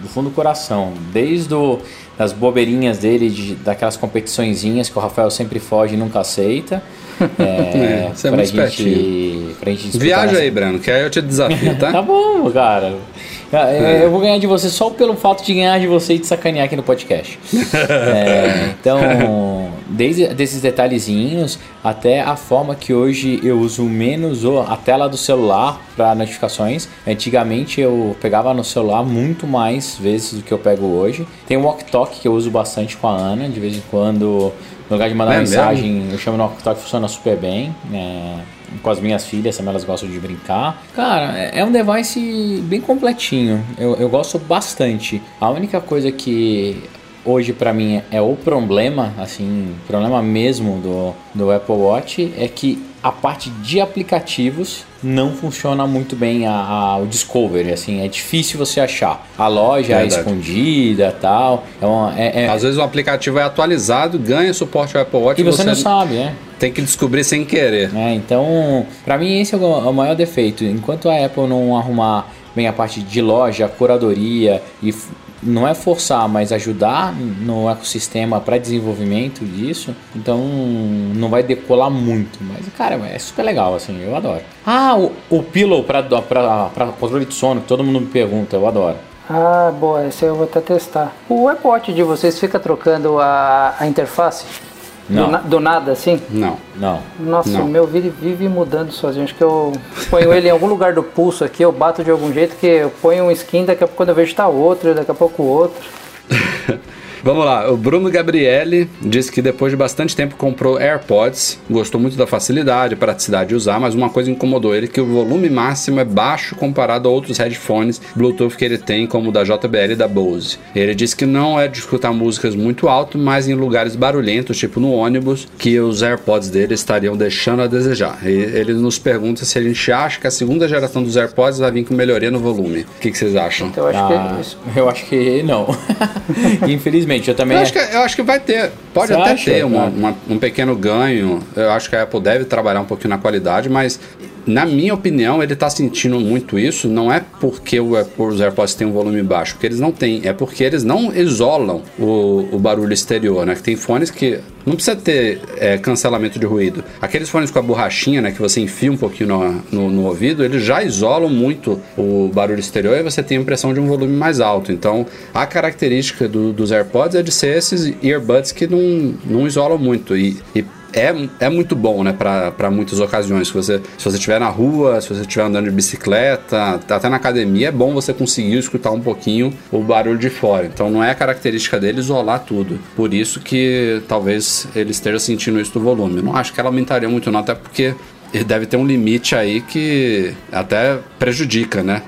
do fundo do coração, desde o, das bobeirinhas dele, de, daquelas competiçõezinhas que o Rafael sempre foge e nunca aceita. É, é, você é muito gente, pra gente Viaja nessa... aí, Brano, que aí eu te desafio, tá? tá bom, cara. Ah, é. Eu vou ganhar de você só pelo fato de ganhar de você e te sacanear aqui no podcast. é, então, desde desses detalhezinhos até a forma que hoje eu uso menos a tela do celular para notificações. Antigamente eu pegava no celular muito mais vezes do que eu pego hoje. Tem o Walk Talk que eu uso bastante com a Ana, de vez em quando, no lugar de mandar é mensagem, mesmo? eu chamo no Walk Talk, funciona super bem. É, com as minhas filhas, também elas gostam de brincar. Cara, é, é um device bem completinho. Eu, eu gosto bastante. A única coisa que hoje para mim é o problema, assim, problema mesmo do, do Apple Watch é que a parte de aplicativos não funciona muito bem a, a, o Discovery, assim, é difícil você achar. A loja é escondida tal. É uma, é, é... Às vezes o aplicativo é atualizado, ganha suporte ao Apple Watch e você, você não sabe, né? Tem que descobrir sem querer. É, então, para mim esse é o maior defeito. Enquanto a Apple não arrumar bem a parte de loja, curadoria e não é forçar, mas ajudar no ecossistema para desenvolvimento disso, então não vai decolar muito. Mas, cara, é super legal, assim, eu adoro. Ah, o, o Pillow para controle de sono, todo mundo me pergunta, eu adoro. Ah, boa, esse eu vou até testar. O Watch de vocês fica trocando a, a interface? Não. Do, do, nada, assim? Não. Não. Nossa, não. o meu vive, vive mudando sozinho. Acho que eu ponho ele em algum lugar do pulso aqui, eu bato de algum jeito que eu ponho um skin, daqui a pouco quando eu vejo tá outro, daqui a pouco outro. Vamos lá, o Bruno Gabriele disse que depois de bastante tempo comprou AirPods, gostou muito da facilidade, praticidade de usar, mas uma coisa incomodou ele que o volume máximo é baixo comparado a outros headphones Bluetooth que ele tem, como o da JBL e da Bose. Ele disse que não é de escutar músicas muito alto, mas em lugares barulhentos, tipo no ônibus, que os AirPods dele estariam deixando a desejar. E ele nos pergunta se a gente acha que a segunda geração dos AirPods vai vir com melhoria no volume. O que, que vocês acham? Então, eu acho, ah, que... eu acho que não. Infelizmente, eu também. Eu acho, que, eu acho que vai ter. Pode Você até acha? ter uma, uma, um pequeno ganho. Eu acho que a Apple deve trabalhar um pouquinho na qualidade, mas na minha opinião, ele está sentindo muito isso, não é porque os AirPods têm um volume baixo, porque eles não têm, é porque eles não isolam o, o barulho exterior, né? Que tem fones que não precisa ter é, cancelamento de ruído. Aqueles fones com a borrachinha, né, que você enfia um pouquinho no, no, no, ouvido, eles já isolam muito o barulho exterior e você tem a impressão de um volume mais alto. Então, a característica do, dos AirPods é de ser esses earbuds que não, não isolam muito. E, e é, é muito bom, né, para muitas ocasiões. Se você, se você estiver na rua, se você estiver andando de bicicleta, até na academia, é bom você conseguir escutar um pouquinho o barulho de fora. Então não é característica dele isolar tudo. Por isso que talvez ele esteja sentindo isso do volume. Não acho que ela aumentaria muito, não, até porque ele deve ter um limite aí que até prejudica, né,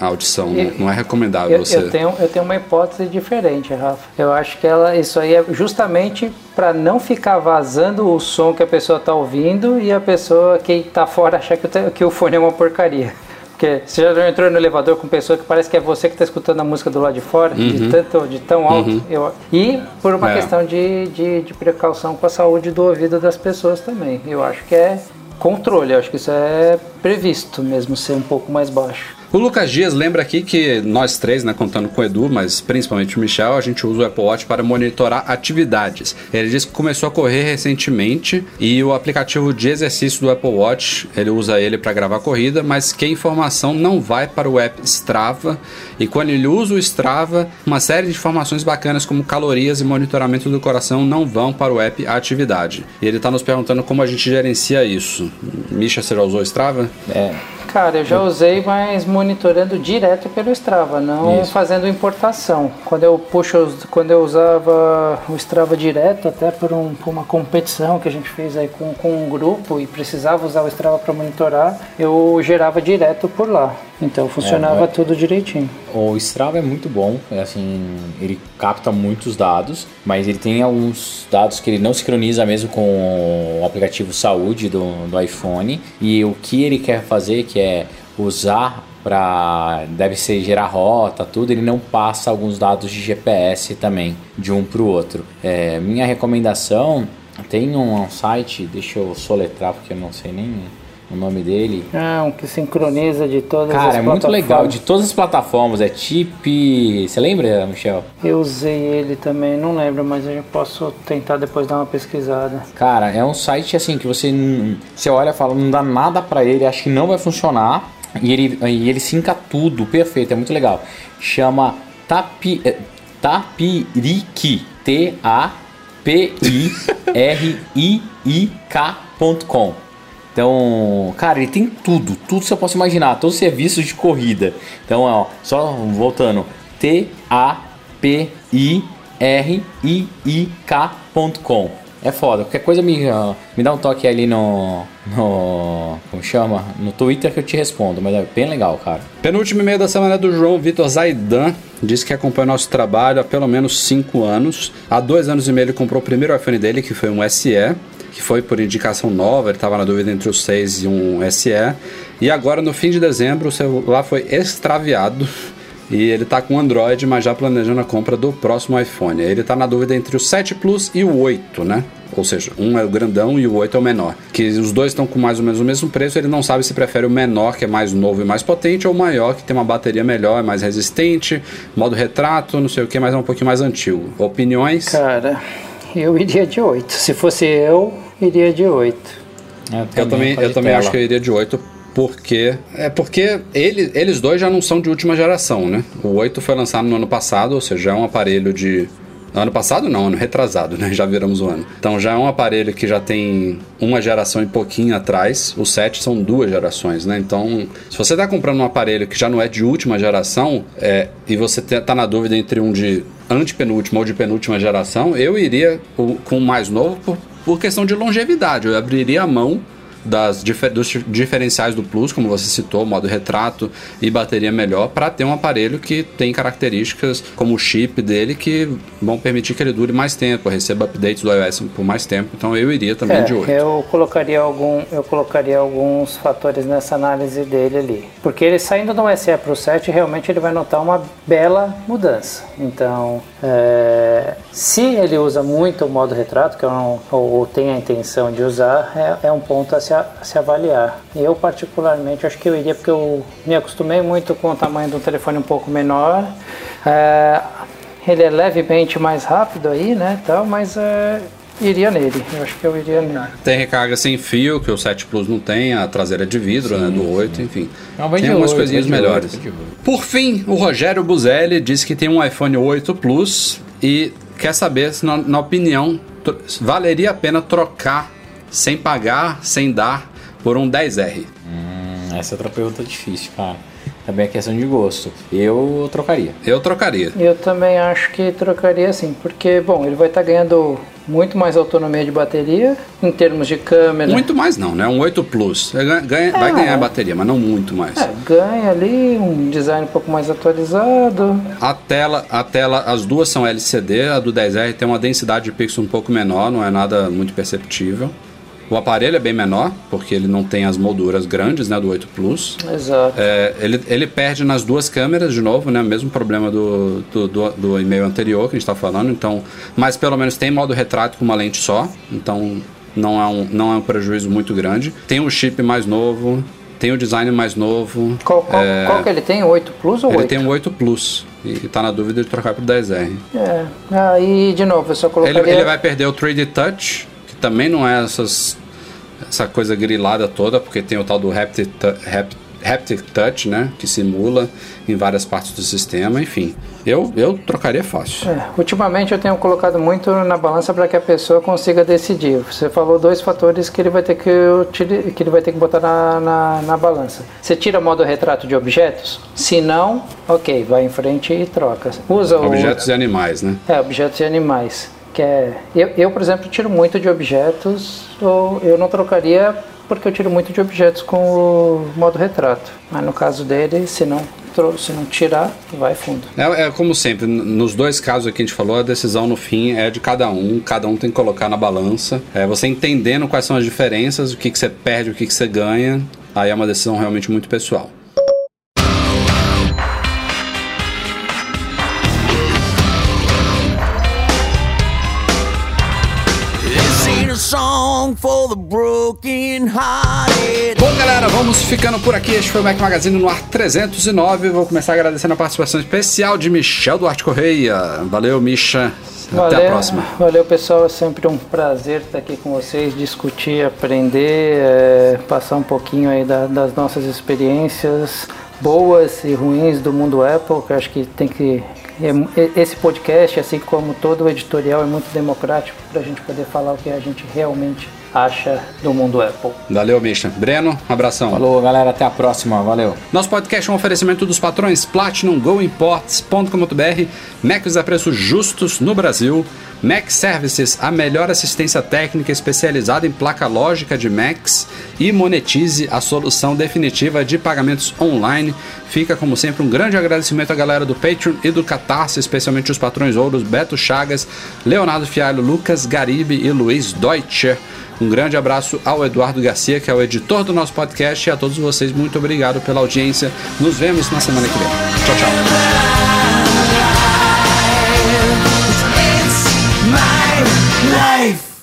a audição. Eu, não é recomendável eu, você. Eu tenho, eu tenho uma hipótese diferente, Rafa. Eu acho que ela, isso aí é justamente para não ficar vazando o som que a pessoa está ouvindo e a pessoa que está fora achar que o, que o fone é uma porcaria. Porque você já entrou no elevador com pessoa que parece que é você que está escutando a música do lado de fora, uhum. de, tanto, de tão alto. Uhum. Eu, e por uma é. questão de, de, de, precaução com a saúde do ouvido das pessoas também. Eu acho que é controle, eu acho que isso é previsto mesmo ser um pouco mais baixo. O Lucas Dias lembra aqui que nós três, né, contando com o Edu, mas principalmente o Michel, a gente usa o Apple Watch para monitorar atividades. Ele disse que começou a correr recentemente e o aplicativo de exercício do Apple Watch, ele usa ele para gravar corrida, mas que a informação não vai para o app Strava. E quando ele usa o Strava, uma série de informações bacanas como calorias e monitoramento do coração não vão para o app Atividade. E ele está nos perguntando como a gente gerencia isso. Misha, você já usou o Strava? É. Cara, eu já usei, mas monitorando direto pelo Strava, não Isso. fazendo importação. Quando eu puxo, quando eu usava o Strava direto, até por, um, por uma competição que a gente fez aí com, com um grupo e precisava usar o Strava para monitorar, eu gerava direto por lá. Então funcionava é, tudo direitinho. O Strava é muito bom, é assim, ele capta muitos dados, mas ele tem alguns dados que ele não sincroniza mesmo com o aplicativo saúde do, do iPhone. E o que ele quer fazer, que é usar para deve ser gerar rota, tudo, ele não passa alguns dados de GPS também de um para o outro. É, minha recomendação tem um, um site, deixa eu soletrar porque eu não sei nem o nome dele. Ah, um que sincroniza de todas Cara, as Cara, é muito legal, de todas as plataformas, é Tip. Você lembra, Michel? Eu usei ele também, não lembro, mas eu posso tentar depois dar uma pesquisada. Cara, é um site assim que você, você olha e fala, não dá nada para ele, acho que não vai funcionar. E ele, e ele sinca tudo, perfeito, é muito legal. Chama Tapi, eh, Tapiric, T-A-P-I-R-I-I-K.com. Então, cara, ele tem tudo, tudo que você possa imaginar, todos os serviços de corrida. Então, ó, só voltando, T A P I R I I K.com. É foda. Qualquer coisa me, me dá um toque ali no, no. Como chama? No Twitter que eu te respondo, mas é bem legal, cara. Penúltimo e-mail da semana é do João Vitor Zaidan. Diz que acompanha nosso trabalho há pelo menos 5 anos. Há dois anos e meio ele comprou o primeiro iPhone dele, que foi um SE que foi por indicação nova, ele estava na dúvida entre o 6 e um SE. E agora, no fim de dezembro, o celular foi extraviado e ele está com Android, mas já planejando a compra do próximo iPhone. Ele está na dúvida entre o 7 Plus e o 8, né? Ou seja, um é o grandão e o 8 é o menor. Que os dois estão com mais ou menos o mesmo preço, ele não sabe se prefere o menor, que é mais novo e mais potente, ou o maior, que tem uma bateria melhor, é mais resistente, modo retrato, não sei o que, mas é um pouquinho mais antigo. Opiniões? Cara, eu iria de 8. Se fosse eu, iria de 8. É, eu também, eu também acho que eu iria de 8 porque é porque ele, eles dois já não são de última geração, né? O 8 foi lançado no ano passado, ou seja, é um aparelho de Ano passado não, ano retrasado, né? Já viramos o ano. Então já é um aparelho que já tem uma geração e pouquinho atrás. O 7 são duas gerações, né? Então, se você está comprando um aparelho que já não é de última geração é, e você está na dúvida entre um de antepenúltima ou de penúltima geração, eu iria com o mais novo por por questão de longevidade. Eu abriria a mão das, dos diferenciais do Plus, como você citou, modo retrato e bateria melhor, para ter um aparelho que tem características como o chip dele que vão permitir que ele dure mais tempo, receba updates do iOS por mais tempo. Então eu iria também é, de 8. Eu colocaria, algum, eu colocaria alguns fatores nessa análise dele ali. Porque ele saindo do SE para o 7, realmente ele vai notar uma bela mudança. Então, é, se ele usa muito o modo retrato, que eu não, ou, ou tem a intenção de usar, é, é um ponto a se, a se, avaliar. Eu, particularmente, acho que eu iria porque eu me acostumei muito com o tamanho do telefone um pouco menor. É, ele é levemente mais rápido aí, né, tal, mas é, iria nele. Eu acho que eu iria nele. Tem recarga sem fio, que o 7 Plus não tem, a traseira é de vidro, Sim. né, do 8, enfim. Não, tem algumas 8, coisinhas melhores. 8, Por fim, o Rogério Buzelli disse que tem um iPhone 8 Plus e quer saber se, na, na opinião, valeria a pena trocar sem pagar, sem dar, por um 10R? Hum, essa é outra pergunta difícil, cara. Também é questão de gosto. Eu trocaria. Eu trocaria. Eu também acho que trocaria sim, porque, bom, ele vai estar tá ganhando muito mais autonomia de bateria em termos de câmera. Muito mais não, né? Um 8 Plus. Ganha, é, vai ganhar bateria, mas não muito mais. É, ganha ali um design um pouco mais atualizado. A tela, a tela, as duas são LCD, a do 10R tem uma densidade de pixel um pouco menor, não é nada muito perceptível. O aparelho é bem menor, porque ele não tem as molduras grandes, né, do 8 Plus. Exato. É, ele, ele perde nas duas câmeras, de novo, né, mesmo problema do, do, do, do e-mail anterior que a gente está falando, então, mas pelo menos tem modo retrato com uma lente só, então não é um, não é um prejuízo muito grande. Tem um chip mais novo, tem o design mais novo. Qual, qual, é, qual que ele tem? 8 Plus ou ele 8? Ele tem um 8 Plus. E está na dúvida de trocar para o 10R. É. Aí, de novo, eu só colocaria... Ele, ele vai perder o 3D Touch, também não é essas, essa coisa grilada toda, porque tem o tal do Haptic, Haptic Touch, né? Que simula em várias partes do sistema, enfim. Eu, eu trocaria fácil. É, ultimamente eu tenho colocado muito na balança para que a pessoa consiga decidir. Você falou dois fatores que ele vai ter que, que, ele vai ter que botar na, na, na balança. Você tira modo retrato de objetos? Se não, ok, vai em frente e troca. Usa objetos o... e animais, né? É, objetos e animais que é eu, eu por exemplo tiro muito de objetos ou eu não trocaria porque eu tiro muito de objetos com o modo retrato. Mas no caso dele se não se não tirar vai fundo. É, é como sempre nos dois casos que a gente falou a decisão no fim é de cada um cada um tem que colocar na balança. É você entendendo quais são as diferenças o que que você perde o que que você ganha aí é uma decisão realmente muito pessoal Bom, galera, vamos ficando por aqui. Este foi o Mac Magazine no ar 309. Vou começar agradecendo a participação especial de Michel Duarte Correia. Valeu, Misha. Até a próxima. Valeu, pessoal. É sempre um prazer estar aqui com vocês, discutir, aprender, é, passar um pouquinho aí da, das nossas experiências boas e ruins do mundo Apple, que eu acho que tem que é, esse podcast, assim como todo o editorial, é muito democrático para a gente poder falar o que a gente realmente acha do mundo Apple. Valeu, Misha. Breno, um abração. Falou, galera. Até a próxima. Valeu. Nosso podcast é um oferecimento dos patrões Platinum, GoImports.com.br, Macs a preços justos no Brasil, Mac Services, a melhor assistência técnica especializada em placa lógica de Macs e Monetize, a solução definitiva de pagamentos online. Fica, como sempre, um grande agradecimento à galera do Patreon e do Catarse, especialmente os patrões ouros Beto Chagas, Leonardo Fialho, Lucas Garibe e Luiz Deutscher. Um grande abraço ao Eduardo Garcia, que é o editor do nosso podcast, e a todos vocês, muito obrigado pela audiência. Nos vemos na semana que vem. Tchau, tchau. life.